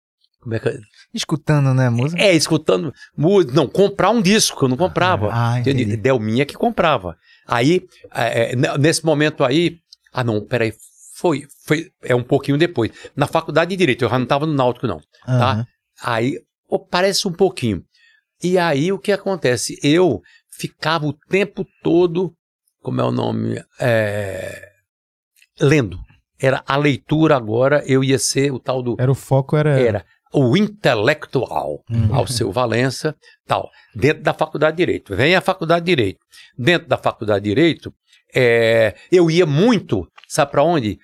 é, que, Escutando, né, música? é escutando música. Não, comprar um disco, que eu não comprava. Ah, Entendi? entendi. Delminha que comprava. Aí, é, é, nesse momento aí. Ah, não, peraí. Foi, foi. É um pouquinho depois. Na faculdade de Direito, eu já não estava no Náutico, não. tá? Aham. Aí, pô, parece um pouquinho. E aí, o que acontece? Eu ficava o tempo todo, como é o nome? É, lendo. Era a leitura agora, eu ia ser o tal do. Era o foco, era. Era o intelectual, Uhum. ao seu Valença, tal, dentro da faculdade de Direito. Vem a faculdade de Direito. Dentro da faculdade de Direito, é, eu ia muito, sabe para onde?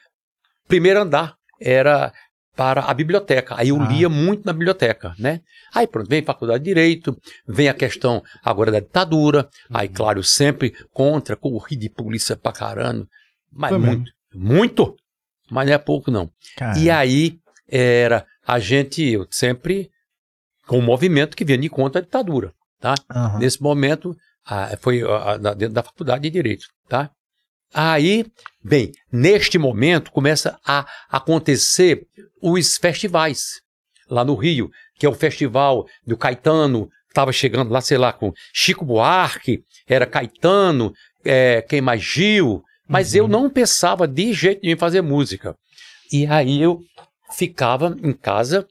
Primeiro andar era para a biblioteca. Aí eu Ah. lia muito na biblioteca, né? Aí pronto, vem faculdade de Direito, vem a questão agora da ditadura, aí Uhum. claro, sempre contra, corri de polícia pra caramba, mas mesmo. muito, muito, mas não é pouco não. Cara. E aí era a gente sempre com o movimento que vinha de contra a ditadura, tá? Aham. Nesse momento ah, foi ah, na- dentro da faculdade de direito, tá? Aí, bem, neste momento começa a acontecer os festivais lá no Rio, que é o festival do Caetano, estava chegando lá, sei lá, com Chico Buarque, era Caetano, é, quem mais Gil, mas eu não pensava de jeito nenhum em fazer música. E aí eu ficava em casa,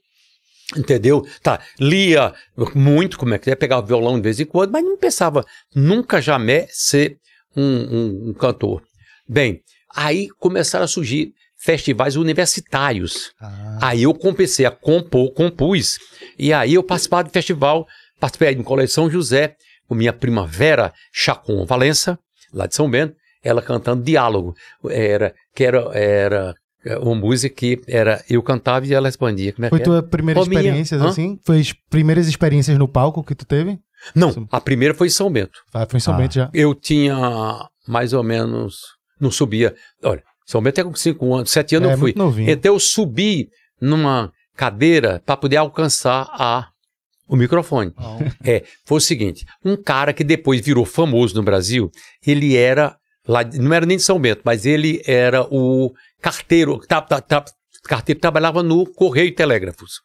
entendeu? Tá, lia muito, como é que é, pegava violão de vez em quando, mas não pensava nunca jamais ser um, um- um cantor. Bem, aí começaram a surgir festivais universitários. Ah. Aí eu comecei a compor, compus, e aí eu participava de festival, participei no Colégio São José, com minha prima Vera Chacon Valença, lá de São Bento, ela cantando diálogo, era, que era, era uma música que era eu cantava e ela respondia. Como é Foi que é? tua primeira Ô, minha- experiência, Hã? assim? Foi as primeiras experiências no palco que tu teve? Não, a primeira foi em São Bento. Ah, foi em São Ah. Bento já. Eu tinha mais ou menos, não subia, olha, São Bento é com 5 anos, 7 anos é, eu fui. muito novinho. Então eu subi numa cadeira para poder alcançar a, o microfone. É, foi o seguinte: um cara que depois virou famoso no Brasil, ele era lá, não era nem de São Bento, mas ele era o carteiro, tá, tá, tá, carteiro trabalhava no Correio e Telégrafos.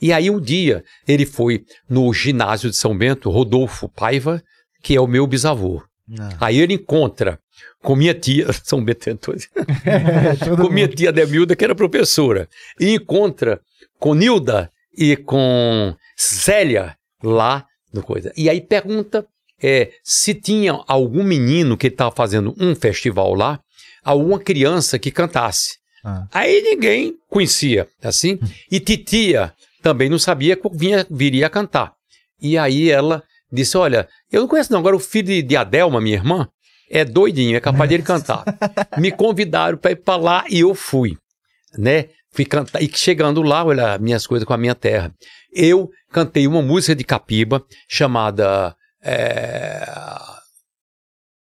E aí um dia ele foi no ginásio de São Bento, Rodolfo Paiva, que é o meu bisavô. Não. Aí ele encontra com minha tia, [laughs] São Bento tentou É, [laughs] com minha mundo. tia Demilda, que era professora, e encontra com Nilda e com Célia lá no coisa. E aí pergunta é, se tinha algum menino que estava fazendo um festival lá, alguma criança que cantasse. Ah. Aí ninguém conhecia, assim, e titia também não sabia que vinha, viria a cantar. E aí ela disse, olha, eu não conheço não, agora o filho de, de Adelma, minha irmã, é doidinho, é capaz de ele cantar. Me convidaram para ir para lá e eu fui, né? Fui cantar, e chegando lá, olha, minhas coisas com a minha terra. Eu cantei uma música de Capiba chamada. É...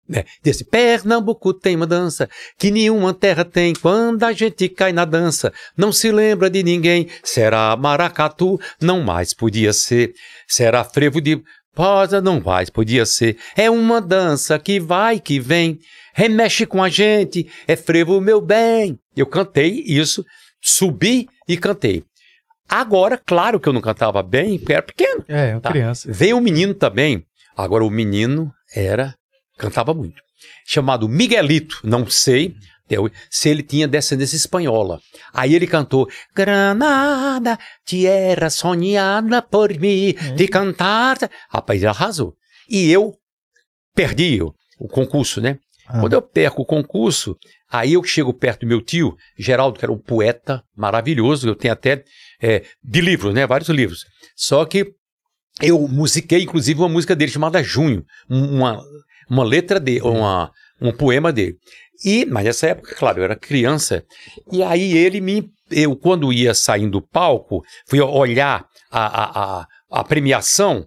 né, Desse Pernambuco tem uma dança que nenhuma terra tem quando a gente cai na dança. Não se lembra de ninguém. Será maracatu? Não mais podia ser. Será frevo de posa? Não mais podia ser. É uma dança que vai, que vem. Remexe com a gente. É frevo, meu bem. Eu cantei isso, subi e cantei. Agora, claro que eu não cantava bem, porque era pequeno. É, uma Tá. criança. Veio um menino também. Agora, o menino era. cantava muito. Chamado Miguelito. Não sei se ele tinha descendência espanhola. Aí ele cantou: Granada, tierra sonhada por mim, de cantar. Rapaz, ele arrasou. E eu perdi o, o concurso, né? Ah. Quando eu perco o concurso, aí eu chego perto do meu tio, Geraldo, que era um poeta maravilhoso, eu tenho até é, de livros, né? Vários livros. Só que eu musiquei, inclusive, uma música dele chamada Junho, um- uma, uma letra dele, uma, um poema dele. E, mas nessa época, claro, eu era criança, e aí ele me. Eu, quando ia saindo do palco, fui olhar a, a, a, a premiação,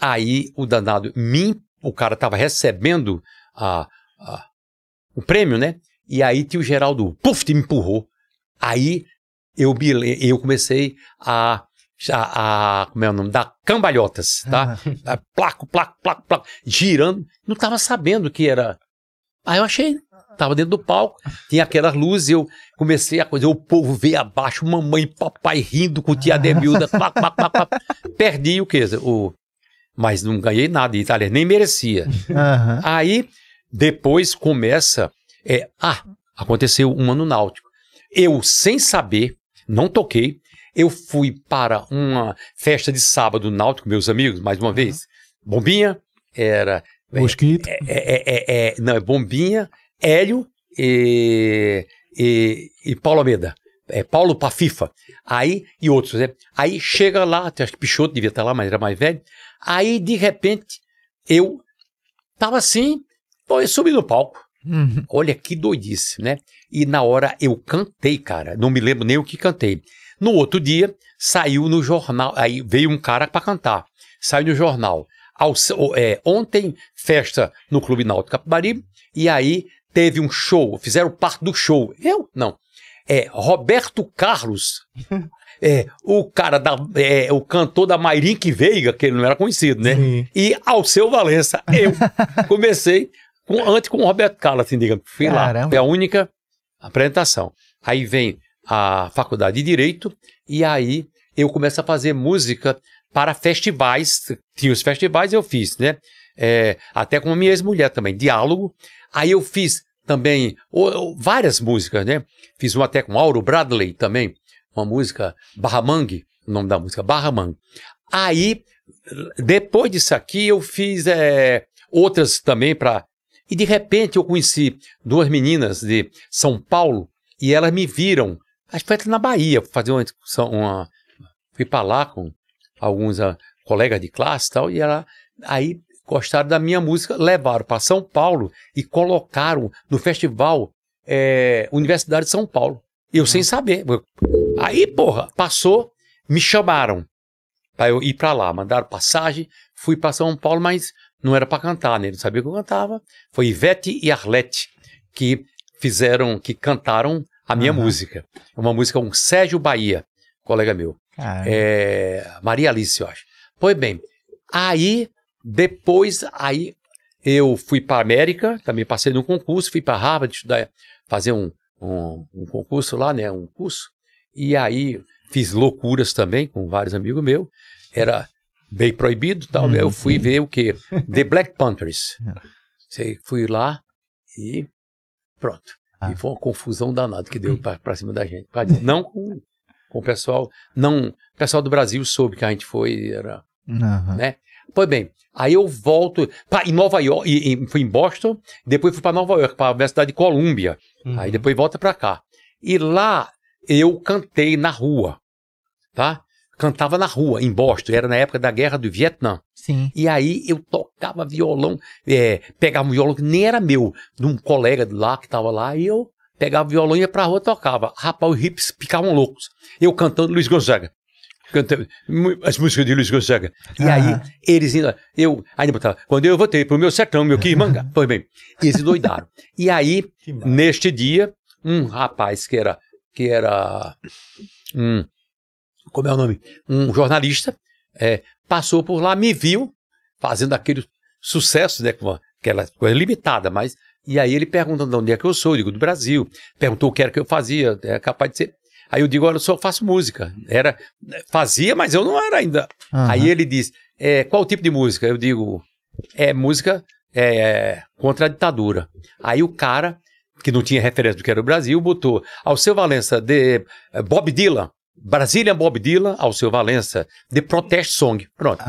aí o danado, me, o cara estava recebendo a, a- o prêmio, né? E aí tio Geraldo, puf, me empurrou. Aí eu, eu comecei a, a, a- Como é o nome? Dar cambalhotas, tá? Ah, [laughs] Placo, placo, placo, placo, girando. Não estava sabendo que era. Aí eu achei. Tava dentro do palco, tinha aquelas luzes, eu comecei a coisa, o povo veio abaixo, mamãe e papai rindo com tia Demilda, [laughs] plac, plac, plac, plac. perdi o quê? O, mas não ganhei nada, Itália nem merecia. Aham. Aí, depois começa. É, ah, aconteceu um ano náutico. Eu, sem saber, não toquei. Eu fui para uma festa de sábado náutico, meus amigos, mais uma vez. Bombinha, era. Mosquito. É, é, é, é- não, é Bombinha, Hélio e, e, e Paulo Almeida. É, Paulo Pafifa. Aí, e outros, né? Aí chega lá, acho que Pichoto devia estar lá, mas era mais velho. Aí, de repente, eu tava assim, pô, eu subi no palco. Uhum. Olha que doidice, né? E na hora eu cantei, cara. Não me lembro nem o que cantei. No outro dia, saiu no jornal. Aí veio um cara para cantar. Saiu no jornal. Ao- é, ontem, festa no Clube Náutico Capibaribe. E aí teve um show. Fizeram parte do show. Eu? Não. É Roberto Carlos. [laughs] É, o cara da. É, o cantor da Mairink Veiga, que ele não era conhecido, né? Sim. E Alceu Valença. Eu [laughs] comecei com, antes com o Roberto Carlos, assim, digamos. Fui lá. Caramba. Foi a única apresentação. Aí vem a faculdade de Direito e aí eu começo a fazer música para festivais. Tinha os festivais eu fiz, né? É, até com a minha ex-mulher também, diálogo. Aí eu fiz também o- o- várias músicas, né? Fiz uma até com Auro Bradley também, uma música Barramangue, o nome da música Barramangue. Aí, depois disso aqui, eu fiz é, outras também para. E de repente eu conheci duas meninas de São Paulo e elas me viram. Acho que foi até na Bahia, fazer uma discussão, uma. Fui para lá com alguns ah, colegas de classe e tal, e ela. Aí gostaram da minha música, levaram para São Paulo e colocaram no festival é, Universidade de São Paulo. Eu sem saber. Aí, porra, passou, me chamaram para eu ir para lá. Mandaram passagem, fui para São Paulo, mas não era para cantar, né? Não sabia que eu cantava. Foi Ivete e Arlete que fizeram, que cantaram a minha Aham. música. Uma música com Sérgio Bahia, colega meu. É, Maria Alice, eu acho. Pois bem, aí, depois, aí eu fui para América, também passei num concurso, fui para Harvard estudar, fazer um, um, um concurso lá, né, um curso, e aí fiz loucuras também com vários amigos meus, era bem proibido, tal, Uhum. eu fui ver o quê? [laughs] The Black Panthers. Sei, fui lá e pronto. Ah. E foi uma confusão danada que deu pra, pra cima da gente. Não com, com o pessoal, não, o pessoal do Brasil soube que a gente foi, era aham. né? Pois bem, aí eu volto pra, em Nova York, e, e fui em Boston, depois fui para Nova York, para a Universidade de Colômbia, Uhum. aí depois volta para cá. E lá eu cantei na rua, tá? Cantava na rua, em Boston, era na época da guerra do Vietnã. Sim. E aí eu tocava violão, é, pegava um violão que nem era meu, de um colega lá que estava lá, e eu pegava o violão e ia pra rua e tocava. Rapaz, os hips ficavam loucos. Eu cantando Luiz Gonzaga. Cantando as músicas de Luiz Gonzaga. E aí, Aham. eles ainda, eu ainda botava, quando eu voltei pro meu sertão, meu Quimanga, pois bem, eles doidaram. E aí, neste dia, um rapaz que era, que era, um, como é o nome? Um jornalista, é, passou por lá, me viu fazendo aquele sucesso, né, com aquela coisa limitada, mas, e aí ele pergunta de onde é que eu sou, eu digo, do Brasil, perguntou o que era que eu fazia, é capaz de ser, aí eu digo, olha, eu só faço música, era, fazia, mas eu não era ainda, aham. Aí ele diz: é, qual tipo de música? Eu digo: é música é, contra a ditadura. Aí o cara, que não tinha referência do que era o Brasil, botou Alceu Valença de eh, Bob Dylan, Brasília Bob Dylan, Alceu Valença de Protest Song. Pronto.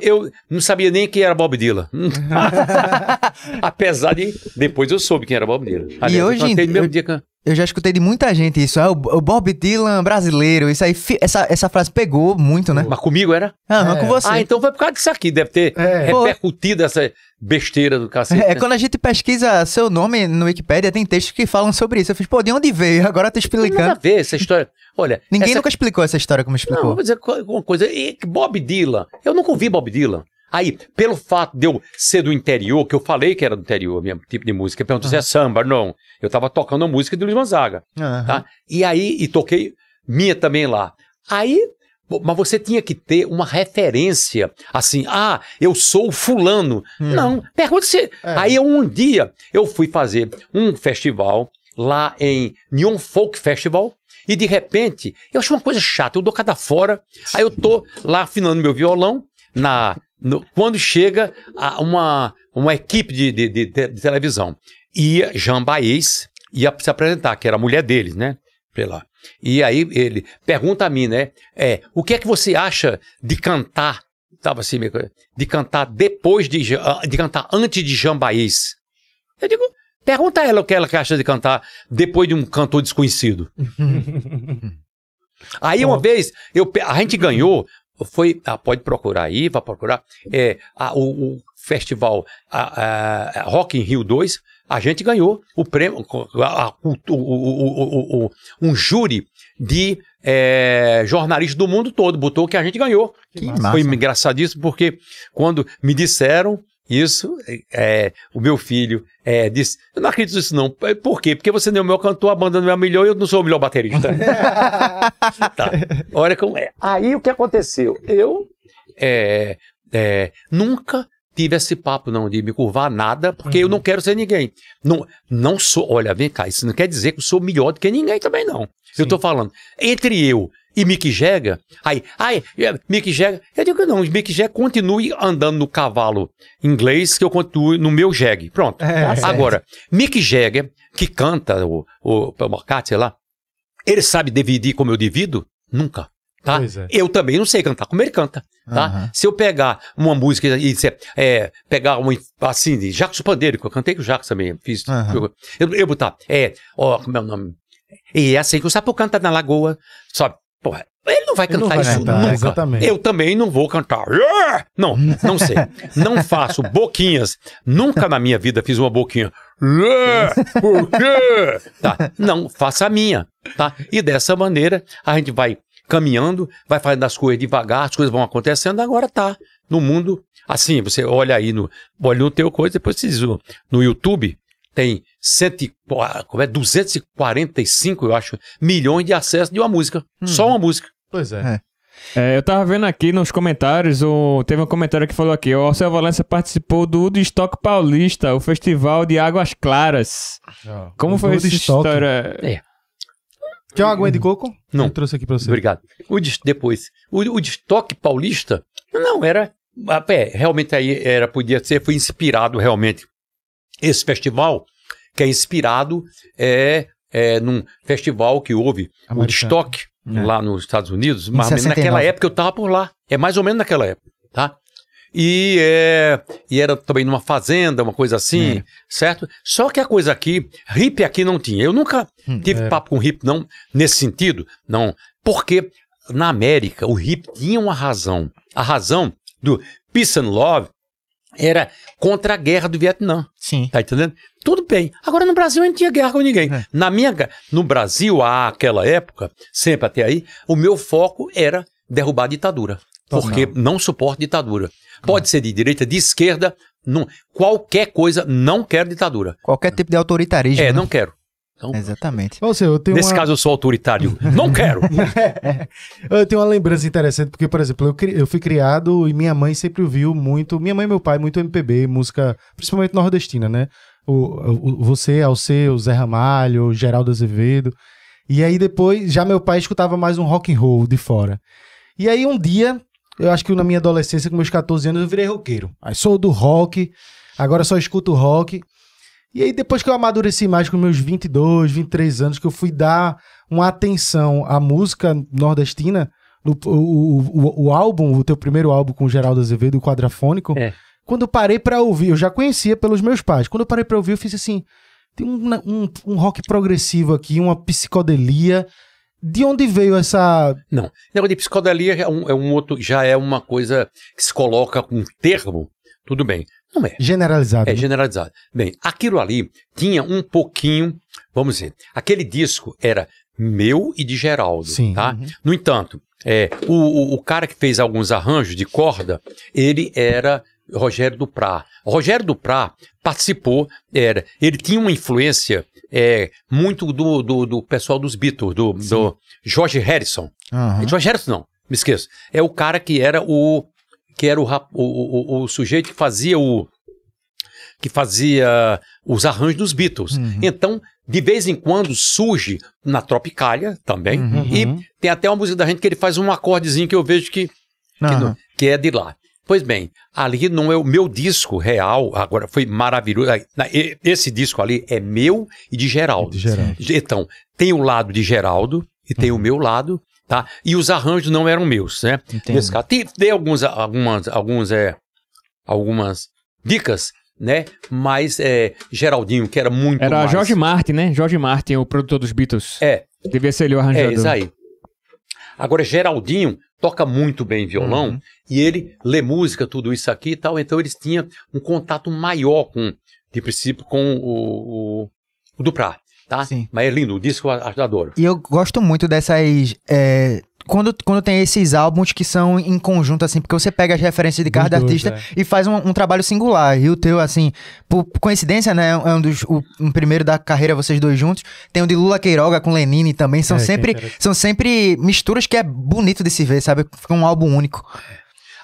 Eu não sabia nem quem era Bob Dylan. [laughs] Apesar de depois eu soube quem era Bob Dylan. Aliás, hoje eu em dia- mesmo dia que Eu já escutei de muita gente isso. Ah, o o Bob Dylan brasileiro. Isso aí, fi- essa, essa frase pegou muito, né? Mas comigo era? Aham, É. com você. Ah, então foi por causa disso aqui. Deve ter É. repercutido essa besteira do cacete. É, né? quando a gente pesquisa seu nome no Wikipedia, tem textos que falam sobre isso. Eu fiz, pô, de onde veio? Agora tá Não tem nada a explicando. ver essa história. Olha, Ninguém essa... nunca explicou essa história como Não, explicou. vou dizer uma coisa. E Bob Dylan, eu nunca ouvi Bob Dylan. Aí, pelo fato de eu ser do interior, que eu falei que era do interior, mesmo tipo de música, perguntou se é samba, não. Eu tava tocando a música de Luiz Gonzaga, Aham. tá? E aí, e toquei minha também lá. Aí, mas você tinha que ter uma referência, assim, ah, eu sou o fulano. Não, pergunta se... Aí, um dia, eu fui fazer um festival lá em Neon Folk Festival, e de repente, eu acho uma coisa chata, eu dou cada fora, aí eu tô lá afinando meu violão, na, no- quando chega a- uma, uma equipe de, de, de- de- televisão, ia Jean Baez, ia se apresentar, que era a mulher deles, né? Sei lá. E aí ele pergunta a mim, né? É, o que é que você acha de cantar? Tava assim, meio que- de cantar depois de, ah, de cantar antes de Jean Baez. Eu digo, pergunta a ela o que ela acha de cantar depois de um cantor desconhecido. [laughs] Aí uma vez, eu, a gente ganhou, foi, ah, pode procurar aí, vai procurar, é, a- o, o festival a, a- Rock in Rio 2, a gente ganhou o prêmio, a- o, o- um júri de é, jornalistas do mundo todo, botou que a gente ganhou. Que massa. Foi engraçadíssimo porque quando me disseram isso, é, o meu filho é, disse: Eu não acredito nisso, não. Por quê? Porque você não é o meu cantor, a banda não é a melhor e eu não sou o melhor baterista. [laughs] tá. Olha como é. Aí o que aconteceu? Eu é, é, nunca tive esse papo, não, de me curvar nada, porque eu não quero ser ninguém. Não, não sou, olha, vem cá, isso não quer dizer que eu sou melhor do que ninguém também, não. Eu tô falando, entre eu e Mick Jagger, aí, ai, é, Mick Jagger, eu digo que não, Mick Jagger continue andando no cavalo inglês, que eu continue no meu jegue. Pronto. É, certo. Agora, Mick Jagger, que canta o, o Paul McCartney, sei lá, ele sabe dividir como eu divido? Nunca. Tá? É. Eu também não sei cantar como ele canta, tá? Aham. Se eu pegar uma música e dizer, é, pegar um, assim, de Jacques Pandeiro, que eu cantei com o Jacques também, fiz, Aham. eu, eu botar, é, ó, como é o nome? E é assim que o sapo canta na lagoa, sabe? Porra, ele não vai Ele não cantar vai isso cantar, nunca. exatamente. Eu também não vou cantar. Não, não sei. Não faço boquinhas. Nunca na minha vida fiz uma boquinha. Por quê? Tá. Não, faça a minha, tá? E dessa maneira a gente vai caminhando, vai fazendo as coisas devagar, as coisas vão acontecendo, agora tá no mundo assim, você olha aí no, olha no teu coisa, depois você diz, no- no YouTube tem 100, e qua- como é, 245, eu acho, milhões de acessos de uma música. Só uma música. Pois é. É. É, eu tava vendo aqui nos comentários, o... teve um comentário que falou aqui, o Alceu Valença participou do Woodstock Paulista, o festival de Águas Claras. Ó, Como foi essa Woodstock. história? Quer uma aguinha de coco? Não. Eu trouxe aqui pra você. Obrigado. O depois, o, destoque paulista, não, era. É, realmente aí era, podia ser, foi inspirado realmente. Esse festival, que é inspirado é, é num festival que houve, o destoque, É. lá nos Estados Unidos, Em mais ou menos 69. naquela época eu tava por lá. É mais ou menos naquela época, tá? E, é, e era também numa fazenda, uma coisa assim, É. certo? Só que a coisa aqui, hippie aqui não tinha. Eu nunca Hum, tive é. papo com hippie, não, nesse sentido, não. Porque na América o hippie tinha uma razão. A razão do peace and love era contra a guerra do Vietnã. Sim. Tá entendendo? Tudo bem. Agora no Brasil a gente tinha guerra com ninguém. É. Na minha, no Brasil, àquela época, sempre até aí, o meu foco era derrubar a ditadura. Total. Porque não suporto ditadura. Pode ser de direita, de esquerda, não, qualquer coisa, não quero ditadura. Qualquer tipo de autoritarismo. É, né? não quero. Então, Exatamente. Você, eu tenho nesse uma... caso eu sou autoritário. [laughs] não quero. [laughs] Eu tenho uma lembrança interessante, porque, por exemplo, eu, cri- eu fui criado e minha mãe sempre ouviu muito, minha mãe e meu pai, muito MPB, música, principalmente nordestina, né? O, o- você, Alceu, Zé Ramalho, Geraldo Azevedo. E aí depois, já meu pai escutava mais um rock and roll de fora. E aí um dia, eu acho que na minha adolescência, com meus 14 anos, eu virei roqueiro. Aí sou do rock, agora só escuto rock. E aí depois que eu amadureci mais com meus 22, 23 anos, que eu fui dar uma atenção à música nordestina, no- o, o, o, álbum, o teu primeiro álbum com o Geraldo Azevedo, o Quadrafônico, É. quando eu parei pra ouvir, eu já conhecia pelos meus pais, quando eu parei pra ouvir, eu fiz assim, tem um, um, um rock progressivo aqui, uma psicodelia, de onde veio essa... Não. Negócio de psicodelia é um, é um outro, já é uma coisa que se coloca com um termo, tudo bem. Não é. Generalizada. É né? generalizado. Bem, aquilo ali tinha um pouquinho, vamos dizer, aquele disco era meu e de Geraldo, Sim. tá? No entanto, é, o, o, o cara que fez alguns arranjos de corda, ele era Rogério Duprá. O Rogério Duprá participou, era, ele tinha uma influência é, muito do, do, do pessoal dos Beatles, do, do George Harrison. Aham. George Harrison não, me esqueço. É o cara que era o que era o, o, o, o- sujeito que fazia o que fazia os arranjos dos Beatles. Então, de vez em quando surge na Tropicália também Uhum. e tem até uma música da gente que ele faz um acordezinho que eu vejo que que, não- que é de lá. Pois bem, ali não é o meu disco real, agora foi maravilhoso. Esse disco ali é meu e de Geraldo. De Geraldo. Então, tem o lado de Geraldo e tem o Uhum. meu lado, tá? E os arranjos não eram meus, né? Nesse caso, dei alguns, algumas, alguns, é, algumas dicas, né? Mas é, Geraldinho, que era muito Era mais... George Martin, né? George Martin, o produtor dos Beatles. É, Devia ser ele o é, arranjador. isso aí. Agora, Geraldinho toca muito bem violão Uhum. e ele lê música, tudo isso aqui e tal, então eles tinham um contato maior com, de princípio, com o, o, o Duprá, tá? Sim. Mas é lindo, o disco eu a- adoro. E eu gosto muito dessas. é, quando, quando tem esses álbuns que são em conjunto, assim, porque você pega as referências de cada artista e faz um, um trabalho singular. E o teu, assim, por coincidência, né? É um dos. O, um primeiro da carreira, vocês dois juntos. Tem o de Lula Queiroga com Lenine também. São É, é sempre. São sempre misturas que é bonito de se ver, sabe? Fica um álbum único.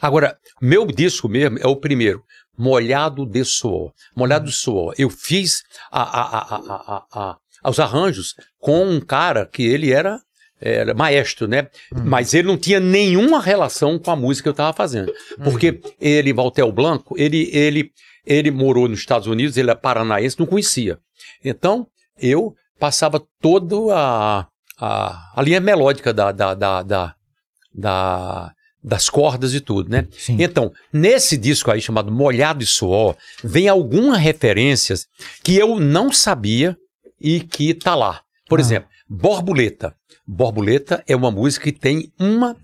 Agora, meu disco mesmo é o primeiro. Molhado de Suor. Molhado de Suor. Eu fiz a, a, a, a, a, a, os arranjos com um cara que ele era, era maestro, né? Mas ele não tinha nenhuma relação com a música que eu estava fazendo. Porque ele, Valtel Blanco, ele, ele, ele morou nos Estados Unidos, ele é paranaense, não conhecia. Então, eu passava toda a, a, a linha melódica da, da, da, da, da- das cordas e tudo, né? Sim. Então, nesse disco aí chamado Molhado e Suor, vem algumas referências que eu não sabia e que tá lá. Por Ah. exemplo, Borboleta. Borboleta é uma música que tem uma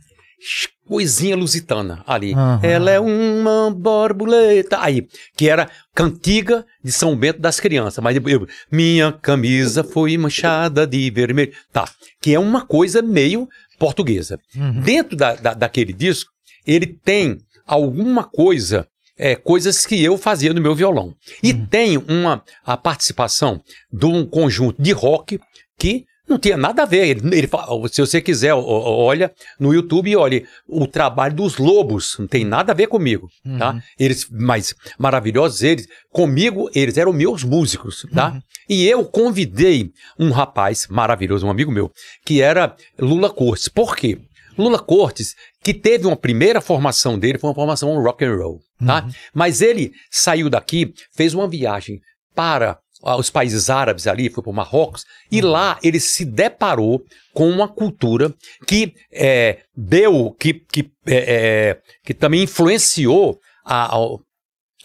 coisinha lusitana ali. Aham. Ela é uma borboleta. Aí, que era cantiga de São Bento das crianças. Mas eu- minha camisa foi manchada de vermelho. Tá. Que é uma coisa meio portuguesa. Uhum. Dentro da, da- daquele disco, ele tem alguma coisa, é, coisas que eu fazia no meu violão. E tem uma a participação de um conjunto de rock que não tinha nada a ver. Ele, ele fala, se você quiser, olha no YouTube e olhe o trabalho dos Lobos, não tem nada a ver comigo, tá? Eles, mas maravilhosos eles, comigo eles eram meus músicos, tá? E eu convidei um rapaz maravilhoso, um amigo meu, que era Lula Cortes. Por quê? Lula Cortes, que teve uma primeira formação dele, foi uma formação rock and roll, tá? Mas ele saiu daqui, fez uma viagem para ah, os países árabes ali, foi para o Marrocos, e lá ele se deparou com uma cultura que é, deu, que, que, é, é, que também influenciou a,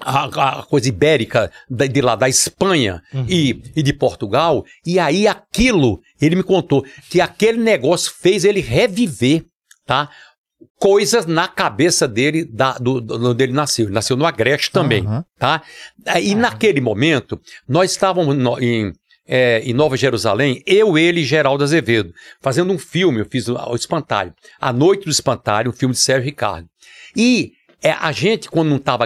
a, a coisa ibérica da- de lá da Espanha e, e de Portugal, e aí aquilo, ele me contou, que aquele negócio fez ele reviver, tá? Coisas na cabeça dele, da, do, do- onde ele nasceu. Ele nasceu no Agreste também, Aham. tá? E naquele momento, nós estávamos no- em, é, em Nova Jerusalém, eu, ele e Geraldo Azevedo, fazendo um filme, eu fiz o, Espantalho, A Noite do Espantalho, um filme de Sérgio Ricardo. E é, a gente, quando não estava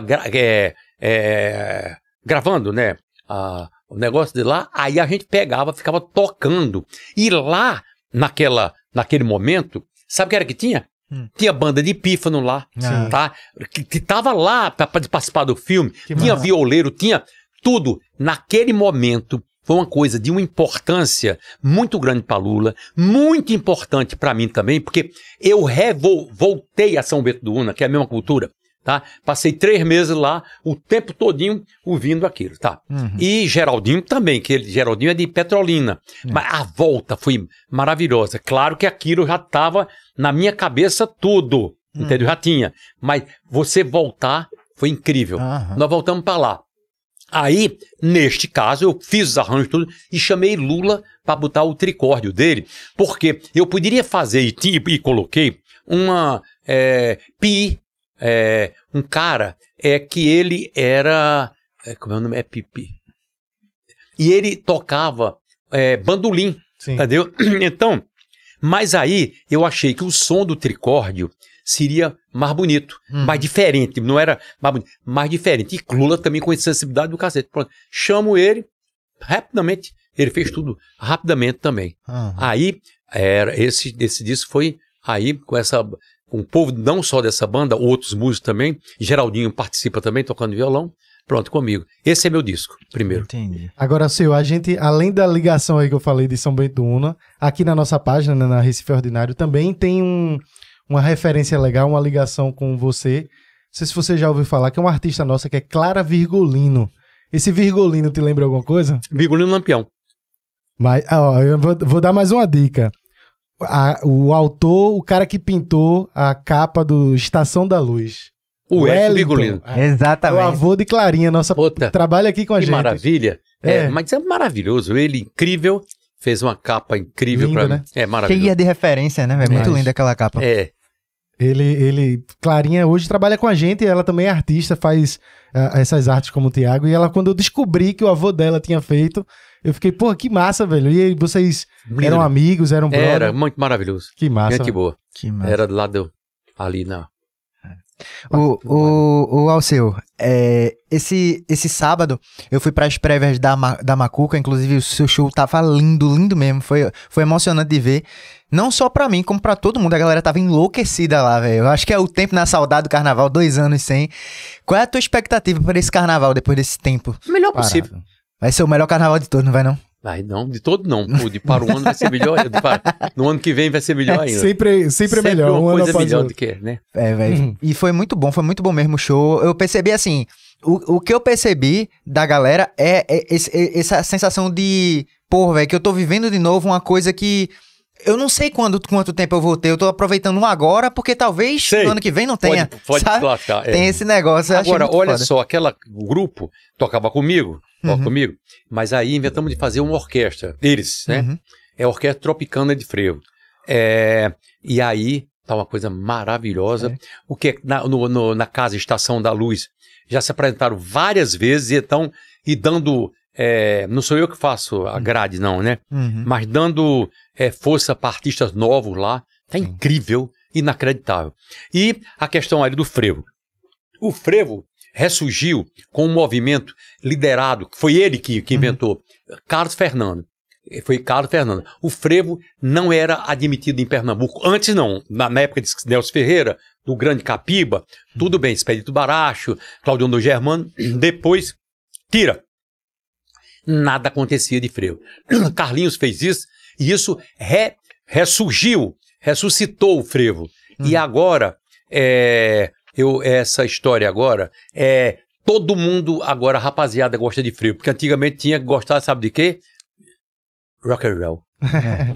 gravando, né, a- o negócio de lá, aí a gente pegava, ficava tocando. E lá, naquela, naquele momento, sabe o que era que tinha? Hum. Tinha banda de pífano lá, Sim. tá? Que, que tava lá para participar do filme. Que tinha massa. violeiro, tinha tudo. Naquele momento, foi uma coisa de uma importância muito grande para Lula, muito importante para mim também, porque eu revol- voltei a São Bento do Una, que é a mesma cultura, tá? Passei três meses lá, o tempo todinho ouvindo aquilo, tá? Uhum. E Geraldinho também, que ele, Geraldinho é de Petrolina. Mas a volta foi maravilhosa. Claro que aquilo já estava na minha cabeça tudo, entendeu? Já tinha. Mas você voltar foi incrível. Nós voltamos para lá. Aí, neste caso, eu fiz os arranjos tudo e chamei Lula para botar o tricórdio dele, porque eu poderia fazer e, e coloquei uma é, pi, é, um cara é que ele era é, como é o nome é pipi e ele tocava é, bandolim, Sim. entendeu? [clears throat] Então, mas aí eu achei que o som do tricórdio seria mais bonito, mais diferente, não era mais bonito, mais diferente. E Lula também com essa sensibilidade do cacete. Pronto, chamo ele rapidamente, ele fez tudo rapidamente também. Aí era esse esse disco foi aí com essa com o povo não só dessa banda, outros músicos também. Geraldinho participa também tocando violão. Pronto comigo. Esse é meu disco, primeiro. Entendi. Agora, seu, a gente, além da ligação aí que eu falei de São Bento do Una, aqui na nossa página, né, na Recife Ordinário, também tem um- uma referência legal, uma ligação com você. Não sei se você já ouviu falar, que é uma artista nossa que é Clara Virgolino. Esse Virgolino te lembra alguma coisa? Virgulino Lampião. Mas, ó, eu vou, vou dar mais uma dica. A- o autor, o cara que pintou a capa do Estação da Luz. O Wellington. Virgulino. É, é o Exatamente. avô de Clarinha, nossa Outra. trabalha aqui com a Que gente. maravilha. É. É. mas é maravilhoso. Ele incrível, fez uma capa incrível Lindo, pra né? mim. É maravilhoso. Cheia de referência, né? É muito Demais. linda aquela capa. É. Ele, ele, Clarinha hoje trabalha com a gente, ela também é artista, faz ah, essas artes como o Thiago, e ela, quando eu descobri que o avô dela tinha feito, eu fiquei, pô, que massa, velho. E aí, vocês Lindo, eram amigos, eram Era brother? muito maravilhoso. Que massa. Gente boa. Que massa. Era do lado ali na. O, o, o Alceu, é, esse, esse sábado eu fui para as prévias da, Ma- da Macuca, inclusive o seu show tava lindo, lindo mesmo, foi, foi emocionante de ver. Não só pra mim, como pra todo mundo, a galera tava enlouquecida lá, velho. Eu acho que é o tempo na saudade do carnaval, dois anos sem. Qual é a tua expectativa para esse carnaval depois desse tempo? O melhor Parado. possível. Vai ser o melhor carnaval de todos, não vai não? Ai, não, de todo não. Pô, de para o ano vai ser melhor. de para- no ano que vem vai ser melhor ainda. Sempre, sempre é melhor. uma um ano coisa após o melhor outro. do que, né? É, velho. Uhum. E foi muito bom, foi muito bom mesmo o show. Eu percebi assim, o, o que eu percebi da galera é, é é essa sensação de, pô, velho, que eu tô vivendo de novo uma coisa que eu não sei quando, quanto tempo eu vou ter. Eu tô aproveitando agora, porque talvez Sei. no ano que vem não tenha. Pode, pode sabe? lascar. é. Tem esse negócio. Agora, olha foda. só, aquela, o grupo tocava comigo, toca Uhum. comigo, mas aí inventamos de fazer uma orquestra, eles, né? Uhum. É a Orquestra Tropicana de Frevo. É, e aí tá uma coisa maravilhosa. É. O que é na, no- no- na Casa Estação da Luz já se apresentaram várias vezes e então e dando é, não sou eu que faço a grade não, né? Uhum. Mas dando é, força para artistas novos lá, tá Sim. incrível, inacreditável. E a questão ali do frevo. O frevo ressurgiu com um movimento liderado, foi ele que, que Uhum. inventou, Carlos Fernando. Foi Carlos Fernando. O frevo não era admitido em Pernambuco. Antes não. Na, na época de Nelson Ferreira, do Grande Capiba, tudo bem. Expedito Baracho, Claudio Germano. Depois, tira. Nada acontecia de frevo. [clears throat] Carlinhos fez isso e isso re- ressurgiu, ressuscitou o frevo. E agora, é, eu, essa história agora, é, todo mundo agora, rapaziada, gosta de frevo. Porque antigamente tinha que gostar, sabe de quê? Rock and roll.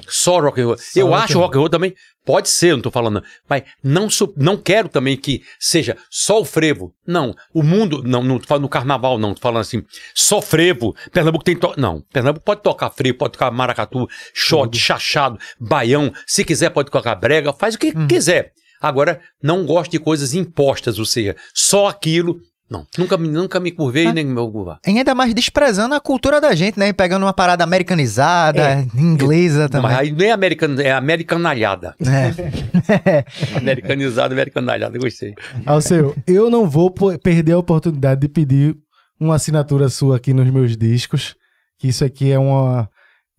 Só rock and roll. Só eu rock acho rock and roll também, pode ser, não tô falando, mas não, não quero também que seja só o frevo. Não, o mundo, não, não tô falando no carnaval, não, tô falando assim, só frevo. Pernambuco tem, não, Pernambuco pode tocar frevo, pode tocar maracatu, shot, chachado, baião, se quiser pode tocar brega, faz o que quiser. Agora, não gosto de coisas impostas, ou seja, só aquilo, não, nunca, me- nunca me curvei Ah. nem me curvar. E ainda mais desprezando a cultura da gente, né? Pegando uma parada americanizada, É. inglesa também. Mas aí nem é americana, é americanalhada. É. [laughs] Americanizada, americanalhada, gostei. Alceu, eu não vou perder a oportunidade de pedir uma assinatura sua aqui nos meus discos, que isso aqui é uma,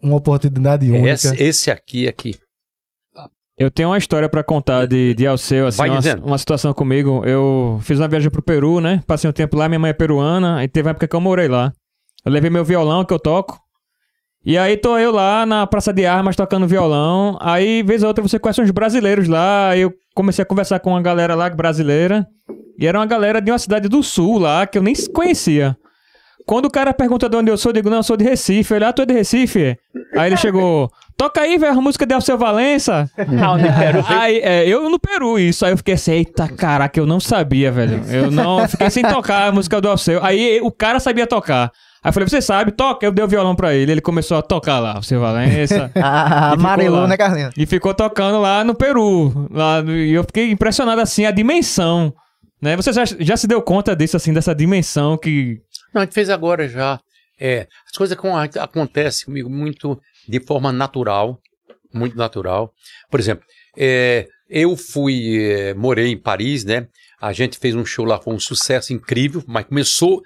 uma oportunidade única. Esse, esse aqui, aqui. Eu tenho uma história pra contar de, de Alceu, assim, uma, uma situação comigo. Eu fiz uma viagem pro Peru, né? Passei um tempo lá, minha mãe é peruana, e teve uma época que eu morei lá. Eu levei meu violão que eu toco. E aí tô eu lá na Praça de Armas tocando violão. Aí, vez ou outra, você conhece uns brasileiros lá. Aí eu comecei a conversar com uma galera lá brasileira. E era uma galera de uma cidade do sul lá, que eu nem conhecia. Quando o cara pergunta de onde eu sou, eu digo, não, eu sou de Recife. Ele, ah, tu é de Recife? Aí ele chegou, toca aí, velho, a música de Alceu Valença. [laughs] Aí, é, eu no Peru, isso. Aí eu fiquei assim, eita, caraca, eu não sabia, velho. Eu não, fiquei sem tocar a música do Alceu. Aí o cara sabia tocar. Aí eu falei, você sabe, toca. Eu dei o violão pra ele. Ele começou a tocar lá, Alceu Valença. [laughs] Ah, amarelou, lá. né, Carlinhos? E ficou tocando lá no Peru. Lá no- e eu fiquei impressionado, assim, a dimensão. Né? Você já, já se deu conta disso, assim, dessa dimensão que. Não, a gente fez agora já. É, as coisas com- acontecem comigo muito de forma natural, muito natural. Por exemplo, é, eu fui, é, morei em Paris, né? A gente fez um show lá, foi um sucesso incrível, mas começou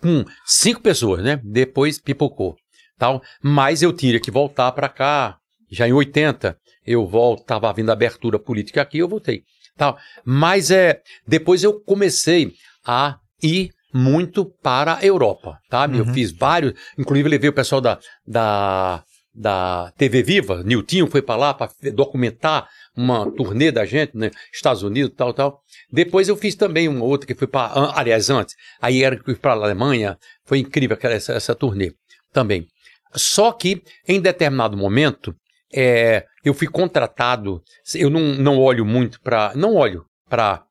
com cinco pessoas, né? Depois pipocou, tal. Mas eu tinha que voltar para cá, já em 80, eu volto, tava vindo abertura política aqui, eu voltei, tal. Mas é, depois eu comecei a ir muito para a Europa, tá? Eu Uhum. fiz vários, inclusive levei o pessoal da, da, da TV Viva, Niltinho foi para lá para documentar uma turnê da gente, né? Estados Unidos, tal, tal. Depois eu fiz também uma outra que foi para, aliás, antes, aí era que fui para a Alemanha, foi incrível aquela, essa, essa turnê também. Só que em determinado momento, é, eu fui contratado, eu não, não olho muito para, não olho para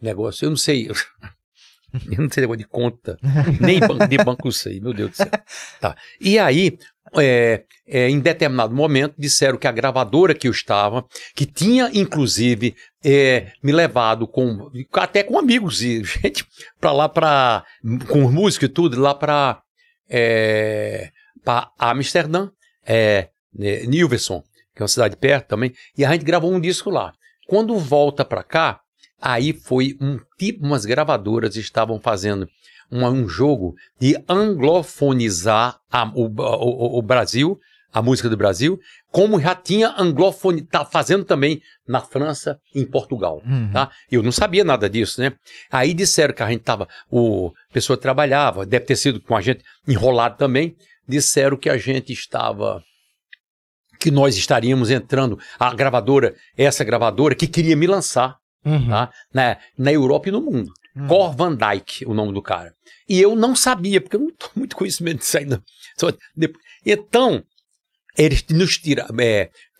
negócio, eu não sei, [laughs] [laughs] eu não sei negócio de conta, nem de banco sei, meu Deus do céu. Tá. E aí, é, é, em determinado momento, disseram que a gravadora que eu estava, que tinha inclusive é, me levado com, até com amigos e [laughs] gente, para lá, para com os músicos e tudo, lá para é, para Amsterdã, é, né, Nilverson, que é uma cidade perto também, e a gente gravou um disco lá. Quando volta para cá, Aí foi um tipo, umas gravadoras estavam fazendo um, um jogo de anglofonizar a- o, o- o Brasil, a música do Brasil, como já tinha anglofone, tá fazendo também na França e em Portugal. Uhum. Tá? Eu não sabia nada disso, né? Aí disseram que a gente tava, o a pessoa trabalhava, deve ter sido com a gente enrolado também, disseram que a gente estava que nós estaríamos entrando, a gravadora, essa gravadora que queria me lançar, Uhum. tá? Na, na Europa e no mundo. Uhum. Cor Van Dyke, o nome do cara. E eu não sabia, porque eu não tenho muito conhecimento disso ainda. Então, eles nos tiraram.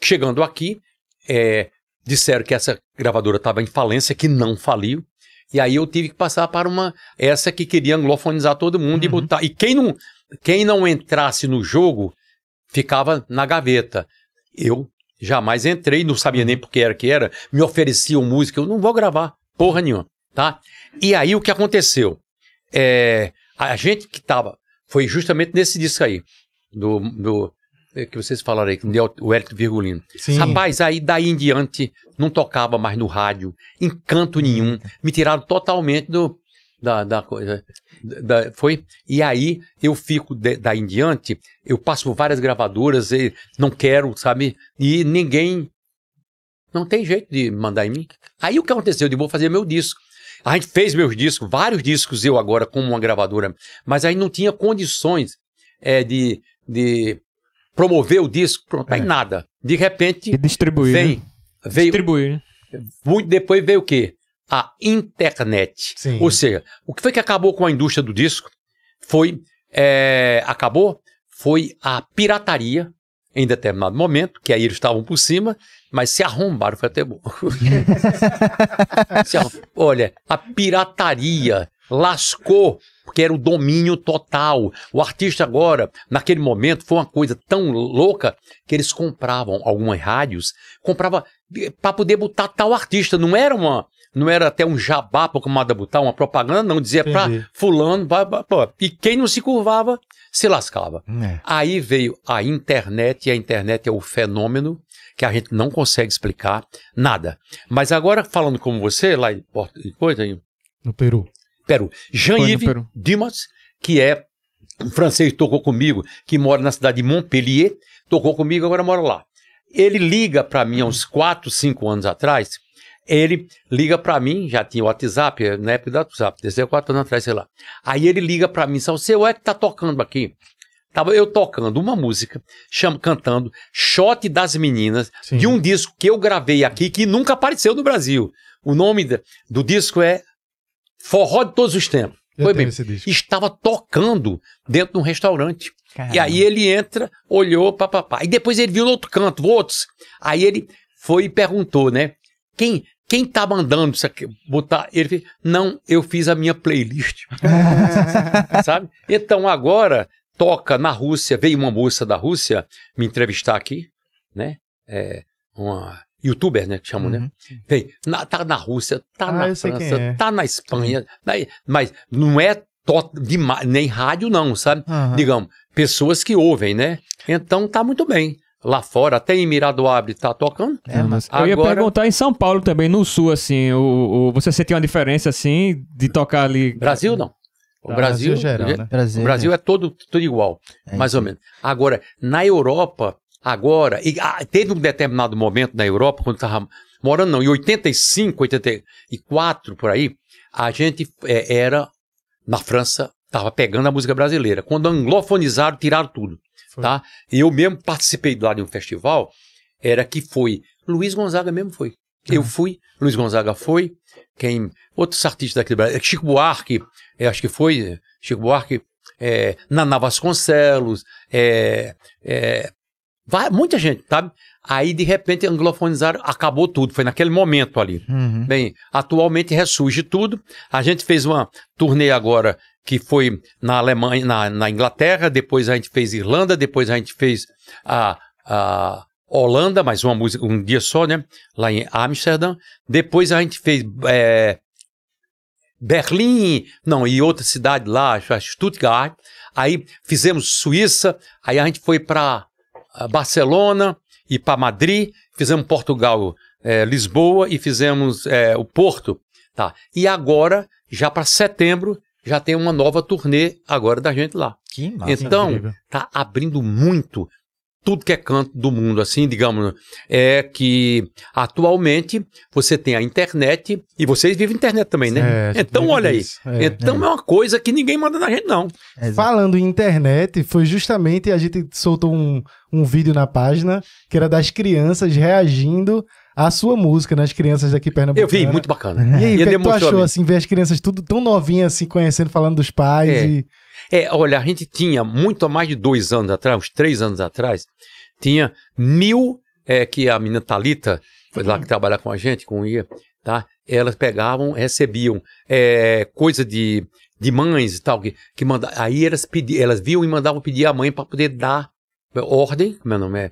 chegando aqui, é, disseram que essa gravadora estava em falência, que não faliu. E aí eu tive que passar para uma. Essa que queria anglofonizar todo mundo e Uhum. botar. E quem não, quem não entrasse no jogo ficava na gaveta. Eu jamais entrei, não sabia nem porque era que era. Me ofereciam música, eu não vou gravar, porra nenhuma, tá? E aí o que aconteceu? É, a gente que tava. Foi justamente nesse disco aí, do. do é, que vocês falaram aí, que deu o Hélio Virgulino. Sim. Rapaz, aí daí em diante não tocava mais no rádio, em canto nenhum. Me tiraram totalmente do, da, da coisa. Da- foi. E aí eu fico de- daí em diante, eu passo por várias gravadoras e não quero, sabe? E ninguém. Não tem jeito de mandar em mim. Aí o que aconteceu? Eu vou fazer meu disco. A gente fez meus discos, vários discos eu agora como uma gravadora, mas aí não tinha condições é, de, de promover o disco, pronto, aí É. nada. De repente E distribuir. vem, né? veio, Distribuir. né? muito depois veio o quê? A internet. Sim. Ou seja, o que foi que acabou com a indústria do disco? Foi, é, acabou, foi a pirataria em determinado momento, que aí eles estavam por cima, mas se arrombaram, foi até bom. [laughs] Olha, a pirataria lascou, porque era o domínio total. O artista agora, naquele momento, foi uma coisa tão louca que eles compravam algumas rádios, comprava para poder botar tal artista. Não era uma, não era até um jabá para comandar botar uma propaganda, não dizia para fulano, vai, vai, pô. e quem não se curvava se lascava. É. Aí veio a internet, e a internet é o fenômeno que a gente não consegue explicar nada. Mas agora, falando como você, lá em Porto, No Peru. Peru, Jean-Yves. Dimas, que é um francês tocou comigo, que mora na cidade de Montpellier, tocou comigo, agora mora lá. Ele liga para mim há uns 4, 5 anos atrás, ele liga para mim, já tinha o WhatsApp, na época do WhatsApp, desde 4 anos atrás, sei lá. Aí ele liga para mim, sabe, você é que tá tocando aqui? Tava eu tocando uma música, chama, cantando Shot das Meninas, Sim. de um disco que eu gravei aqui, que nunca apareceu no Brasil. O nome do disco é Forró de Todos os Tempos. Eu Foi bem. Estava tocando dentro de um restaurante. E Caramba. aí ele entra, olhou, papapá. E depois ele viu no outro canto, outros. Aí ele foi e perguntou, né? Quem, quem tá mandando isso aqui? Botar. Ele fez, não, eu fiz a minha playlist. [laughs] Sabe? Então agora toca na Rússia, veio uma moça da Rússia me entrevistar aqui, né? É, uma youtuber, né? Que chamam, né? Uhum. Veio, na- tá na Rússia, tá Ah, na França, é. tá na Espanha, na- mas não é nem rádio não, sabe? Aham. Digamos, pessoas que ouvem, né? Então tá muito bem. Lá fora, até em Miradoabre tá tocando. É, mas Eu ia perguntar em São Paulo também, no sul, assim, o, o- você sentiu uma diferença, assim, de tocar ali... Brasil não. O Tá, Brasil, Brasil geral, né? Brasil, o Brasil é todo, tudo igual, É mais isso ou menos. Agora, na Europa, agora, e, ah, teve um determinado momento na Europa, quando estava morando, não, em 85, 84, por aí, a gente é, era, na França, estava pegando a música brasileira. Quando anglofonizaram, tiraram tudo. Foi. Tá? E eu mesmo participei lá de um festival, era que foi, Luiz Gonzaga mesmo foi. Eu fui, Luiz Gonzaga foi, quem, outros artistas daqui do Brasil, Chico Buarque, eu acho que foi, Chico Buarque, é, Naná Vasconcelos, é, é, vai, muita gente, sabe? Aí, de repente, anglofonizaram, acabou tudo, foi naquele momento ali. Uhum. Bem, atualmente ressurge tudo. A gente fez uma turnê agora que foi na Alemanha, na, na Inglaterra, depois a gente fez Irlanda, depois a gente fez a, a Holanda, mais uma música, um dia só, né? Lá em Amsterdã. Depois a gente fez é, Berlim, não, e outra cidade lá, Stuttgart. Aí fizemos Suíça, aí a gente foi para Barcelona e para Madrid, fizemos Portugal, é, Lisboa e fizemos é, o Porto. Tá. E agora, já para setembro, já tem uma nova turnê agora da gente lá. Que massa. Então, incrível. tá abrindo muito tudo que é canto do mundo, assim, digamos, é que atualmente você tem a internet e vocês vivem internet também, né? É, então, olha aí. disso. É. então é. uma coisa que ninguém manda na gente, não. Falando em internet, foi justamente a gente soltou um, um vídeo na página que era das crianças reagindo à sua música, nas crianças daqui Eu pernambucanas. vi, muito bacana. E aí, o que, é que tu achou, assim, ver as crianças tudo tão novinhas, assim, conhecendo, falando dos pais É. e... É, olha, a gente tinha, muito há mais de dois anos atrás, uns três anos atrás, tinha mil, é, que a menina Thalita, foi lá que trabalha com a gente, com o IA, tá? Elas pegavam, recebiam é, coisa de, de mães e tal, que, que manda, aí elas, pedi, elas viam e mandavam pedir à mãe para poder dar ordem, como é o nome é?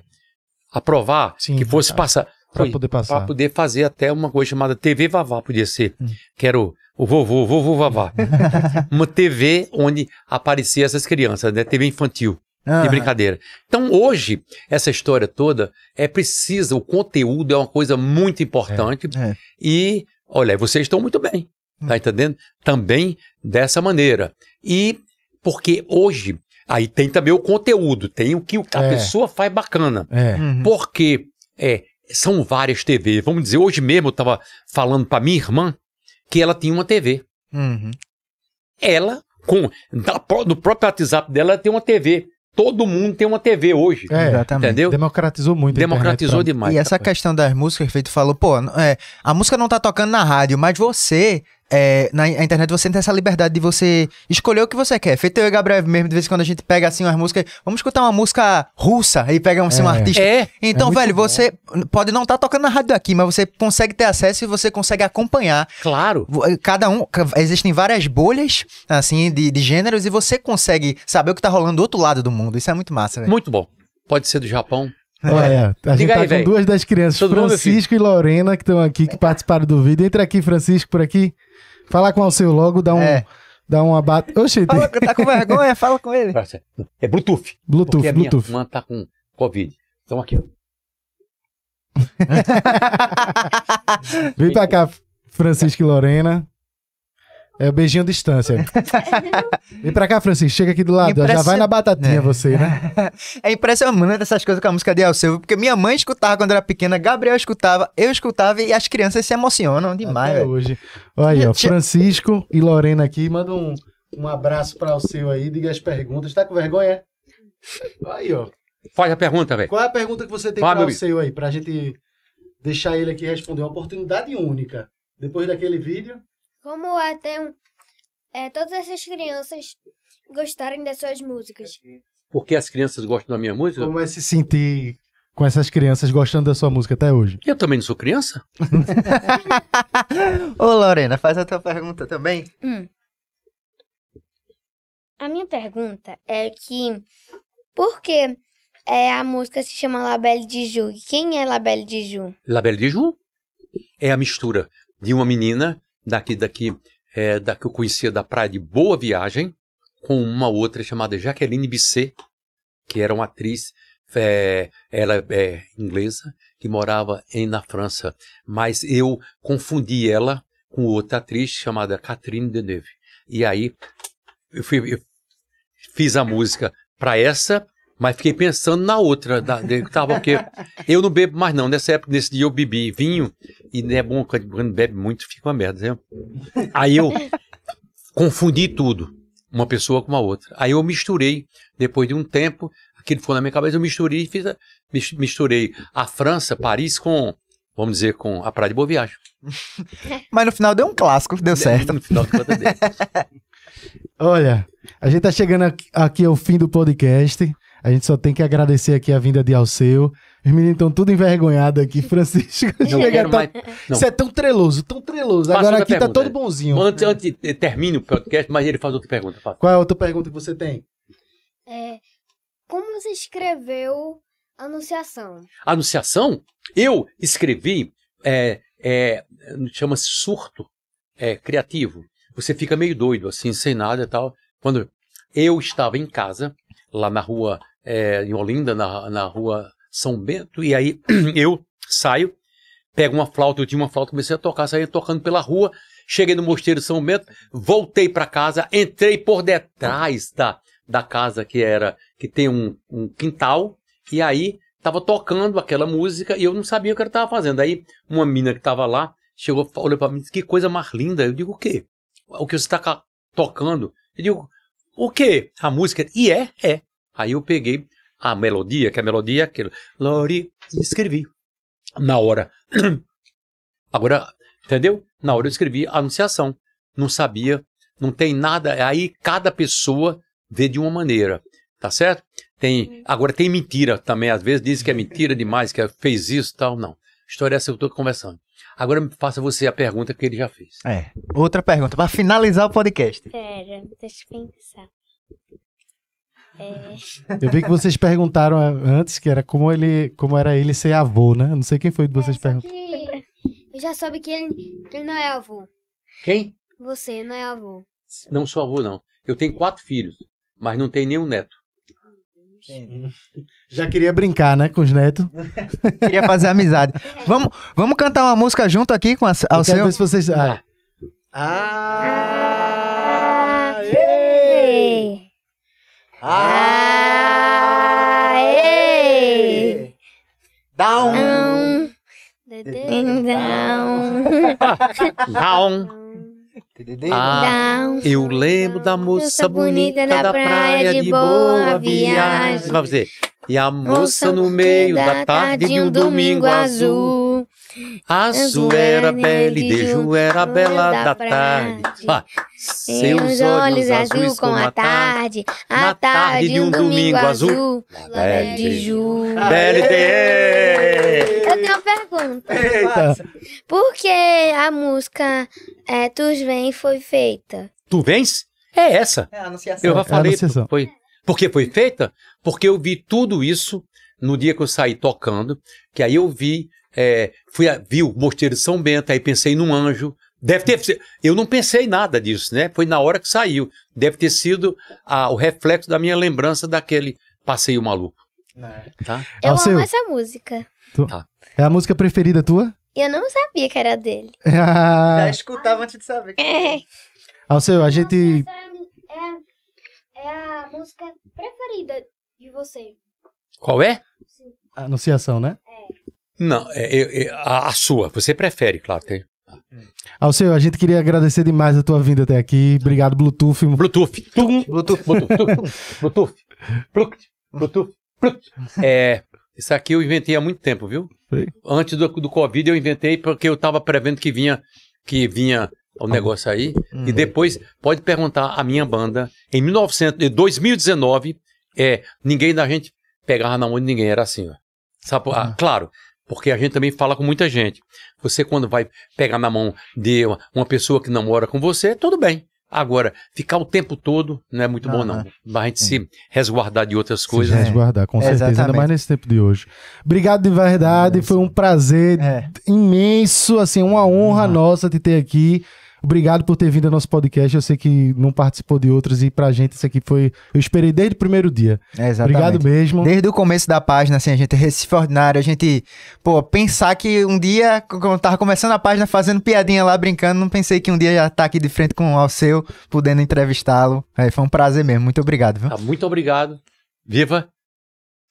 Aprovar, Sim, que fosse tá. passar. Pra Foi, poder passar. Para poder fazer até uma coisa chamada TV Vavá, podia ser. Hum. Que era o, o vovô, vovô Vavá. [laughs] uma TV onde aparecia essas crianças, né? TV infantil, Ah, de brincadeira. Então, hoje, essa história toda é precisa, o conteúdo é uma coisa muito importante. É. E, olha, vocês estão muito bem, tá entendendo? Também dessa maneira. E porque hoje, aí tem também o conteúdo, tem o que a É. pessoa faz bacana. É, Uhum. Porque é, são várias TVs. Vamos dizer, hoje mesmo eu estava falando para minha irmã que ela tinha uma TV. Uhum. Ela, com da no próprio WhatsApp dela, ela tem uma TV. Todo mundo tem uma TV hoje. é, Exatamente. Entendeu? democratizou muito a Democratizou internet demais. E essa questão das músicas que feito falou, pô, é, a música não tá tocando na rádio, mas você, é, na na internet, você tem essa liberdade de você escolher o que você quer. Feito eu e o Gabriel mesmo, de vez em quando a gente pega assim umas músicas, vamos escutar uma música russa e pega assim, um É. artista. É, Então, É velho, bom. você pode não estar tocando na rádio daqui, mas você consegue ter acesso e você consegue acompanhar. claro. Vo- Cada um, existem várias bolhas, assim, de, de gêneros e você consegue saber o que tá rolando do outro lado do mundo. Isso é muito massa, velho. Muito bom. Pode ser do Japão. Olha, a gente Diga tá aí, com velho. duas das crianças, meu Francisco e Lorena, que estão aqui, que participaram do vídeo. Entra aqui, Francisco, por aqui. Fala com o seu logo, dá um, É. dá um abate. Oxe, tem Fala, tá com vergonha? [laughs] Fala com ele. É Bluetooth. Bluetooth, porque a minha Bluetooth. irmã tá com Covid. Então aqui, ó. Vem pra cá, Francisco e Lorena. É o beijinho à distância. [laughs] Vem pra cá, Francisco. Chega aqui do lado. ó. Já Impression- vai na batatinha É. você, né? [laughs] É impressionante essas coisas com a música de Alceu, porque minha mãe escutava quando era pequena, Gabriel escutava, eu escutava e as crianças se emocionam demais, Até hoje. Olha aí, ó. Francisco e Lorena aqui. Manda um, um abraço pra o seu aí. Diga as perguntas. Tá com vergonha? Aí, ó. Faz a pergunta, velho. Qual é a pergunta que você tem para meu o seu aí, pra gente deixar ele aqui responder? Uma oportunidade única. Depois daquele vídeo. Como é ter um, é, todas essas crianças gostarem das suas músicas? Porque as crianças gostam da minha música. Como é se sentir com essas crianças gostando da sua música até hoje? Eu também não sou criança. [laughs] Ô, Lorena, faz a tua pergunta também. A minha pergunta é que por que é, a música se chama Labelle de Ju? Quem é Labelle de Ju? La Belle de Joux é a mistura de uma menina daqui, daqui, é, da que eu conhecia da praia de Boa Viagem, com uma outra chamada Jaqueline Bisset, que era uma atriz, é, ela é inglesa, que morava em, na França. Mas eu confundi ela com outra atriz chamada Catherine Deneuve. E aí eu, fui- eu fiz a música para essa, mas fiquei pensando na outra. Da, de, tava o quê? Eu não bebo mais não. Nessa época, nesse dia eu bebi vinho e não é bom quando bebe muito, fica uma merda. Né? Aí eu confundi tudo, uma pessoa com a outra. Aí eu misturei, depois de um tempo, aquilo ficou na minha cabeça, eu misturei e fiz a, mis- misturei a França, Paris com, vamos dizer, com a Praia de Boa Viagem. [laughs] Mas no final deu um clássico, deu certo. No final de dele. [laughs] Olha, a gente tá chegando aqui ao fim do podcast. A gente só tem que agradecer aqui a vinda de Alceu. Os meninos estão tudo envergonhados aqui. [laughs] Francisco, Não tá- mais. não. Isso é tão treloso, tão treloso. Faça Agora aqui tá pergunta, todo né? bonzinho. Antes, antes de termine o podcast, mas ele faz outra pergunta. Faz. Qual é a outra pergunta que você tem? É, como você escreveu Anunciação? Anunciação, eu escrevi, é, é, chama-se surto é, criativo. Você fica meio doido, assim, sem nada e tal. Quando eu estava em casa, lá na rua, é, em Olinda, na, na rua São Bento, e aí [clears throat] eu saio, pego uma flauta, eu tinha uma flauta, comecei a tocar, saí tocando pela rua, cheguei no Mosteiro São Bento, voltei para casa, entrei por detrás da, da casa que era que tem um, um quintal e aí tava tocando aquela música e eu não sabia o que ela tava fazendo. Aí uma mina que tava lá chegou, olhou para mim e disse: "Que coisa mais linda". Eu digo: "O quê? O que você está ca- tocando?" Eu digo: "O quê? A música?" E é, é. Aí eu peguei a melodia, que a melodia é aquele Lori, e escrevi na hora. [clears throat] Agora, entendeu? Na hora eu escrevi a anunciação. Não sabia, não tem nada. Aí cada pessoa vê de uma maneira, tá certo? Tem, agora tem mentira também, às vezes dizem que é mentira demais, que fez isso e tal, não. História é essa que eu tô conversando. Agora faça você a pergunta que ele já fez. É. Outra pergunta, pra finalizar o podcast. Pera, deixa eu pensar. É, Eu vi que vocês perguntaram ah, antes que era como ele, como era ele ser avô, né? Não sei quem foi de vocês perguntar. Que eu já soube que ele, que ele não é avô. Quem? Você não é avô. Não sou avô, não. Eu tenho quatro filhos, mas não tenho nenhum neto. Já queria brincar, né, com os netos. [laughs] Queria fazer amizade. Vamos, vamos cantar uma música junto aqui com a, ao Eu quero seu. ver se vocês. Ah, Aê! Aê! Um. Dedê. não, Não. Ah, eu lembro da moça bonita da praia de boa viagem. Vai fazer. E a moça no meio da tarde de um domingo azul. Azul era bela e Deju era bela da tarde. Vai. Seus olhos azuis como a tarde, a tarde de um domingo azul. Bela de Ju. Bela e. Eu tenho uma pergunta. eita. Por que a música é, Tus Vem foi feita? Tu vens? É essa. É a anunciação. Eu já É a falei. anunciação. Foi. Por que foi feita? Porque eu vi tudo isso no dia que eu saí tocando, que aí eu vi, é, fui a, vi o Mosteiro de São Bento, aí pensei num anjo. Deve ter sido- Eu não pensei nada disso, né? Foi na hora que saiu. Deve ter sido a- o reflexo da minha lembrança daquele passeio maluco. Tá? Eu Alceu. amo essa música. É a música preferida tua? Eu não sabia que era dele. [laughs] Já Ah, escutava antes de saber. É. Alceu, a gente. É, é a música preferida de você. Qual é? Anunciação, né? Não, é, é- a, a sua. Você prefere, claro. Tem. Alceu, a gente queria agradecer demais a tua vinda até aqui. Obrigado, Bluetooth. Bluetooth. Tum. Bluetooth. Bluetooth. Bluetooth. Bluetooth. Bluetooth. Bluetooth. É, isso aqui eu inventei há muito tempo, viu? Foi? Antes do, do Covid eu inventei porque eu estava prevendo que vinha que vinha o negócio aí. E depois pode perguntar a minha banda em 1900, em 2019, é, ninguém da gente pegava na mão de ninguém, era assim, ó. Sabe, ah, claro, porque a gente também fala com muita gente. Você quando vai pegar na mão de uma, uma pessoa que não mora com você, tudo bem. Agora, ficar o tempo todo não é muito bom, não. A gente se resguardar de outras Coisa, coisas. resguardar, com certeza. Ainda Exatamente. mais nesse tempo de hoje. Obrigado de verdade. Foi um prazer É. imenso, assim, uma honra nossa te ter aqui. Obrigado por ter vindo ao nosso podcast. Eu sei que não participou de outros e pra gente isso aqui foi. Eu esperei desde o primeiro dia. É, exatamente. Obrigado mesmo. Desde o começo da página, assim, a gente Recife Ordinário, a gente, pô, pensar que um dia, quando eu tava começando a página, fazendo piadinha lá, brincando, não pensei que um dia já tá aqui de frente com o Alceu, podendo entrevistá-lo. É, foi um prazer mesmo. Muito obrigado, viu? Tá, muito obrigado. Viva!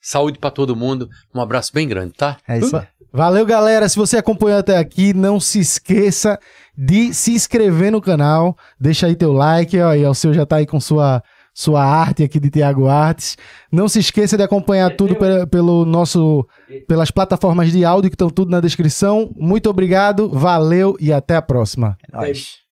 Saúde pra todo mundo. Um abraço bem grande, tá? É isso. aí. Valeu, galera. Se você acompanhou até aqui, não se esqueça de se inscrever no canal. Deixa aí teu like. Ó, aí, o seu já tá aí com sua, sua arte aqui de Tiago Artes. Não se esqueça de acompanhar tudo pela- pelo nosso, pelas plataformas de áudio que estão tudo na descrição. Muito obrigado, valeu e até a próxima. É nóis.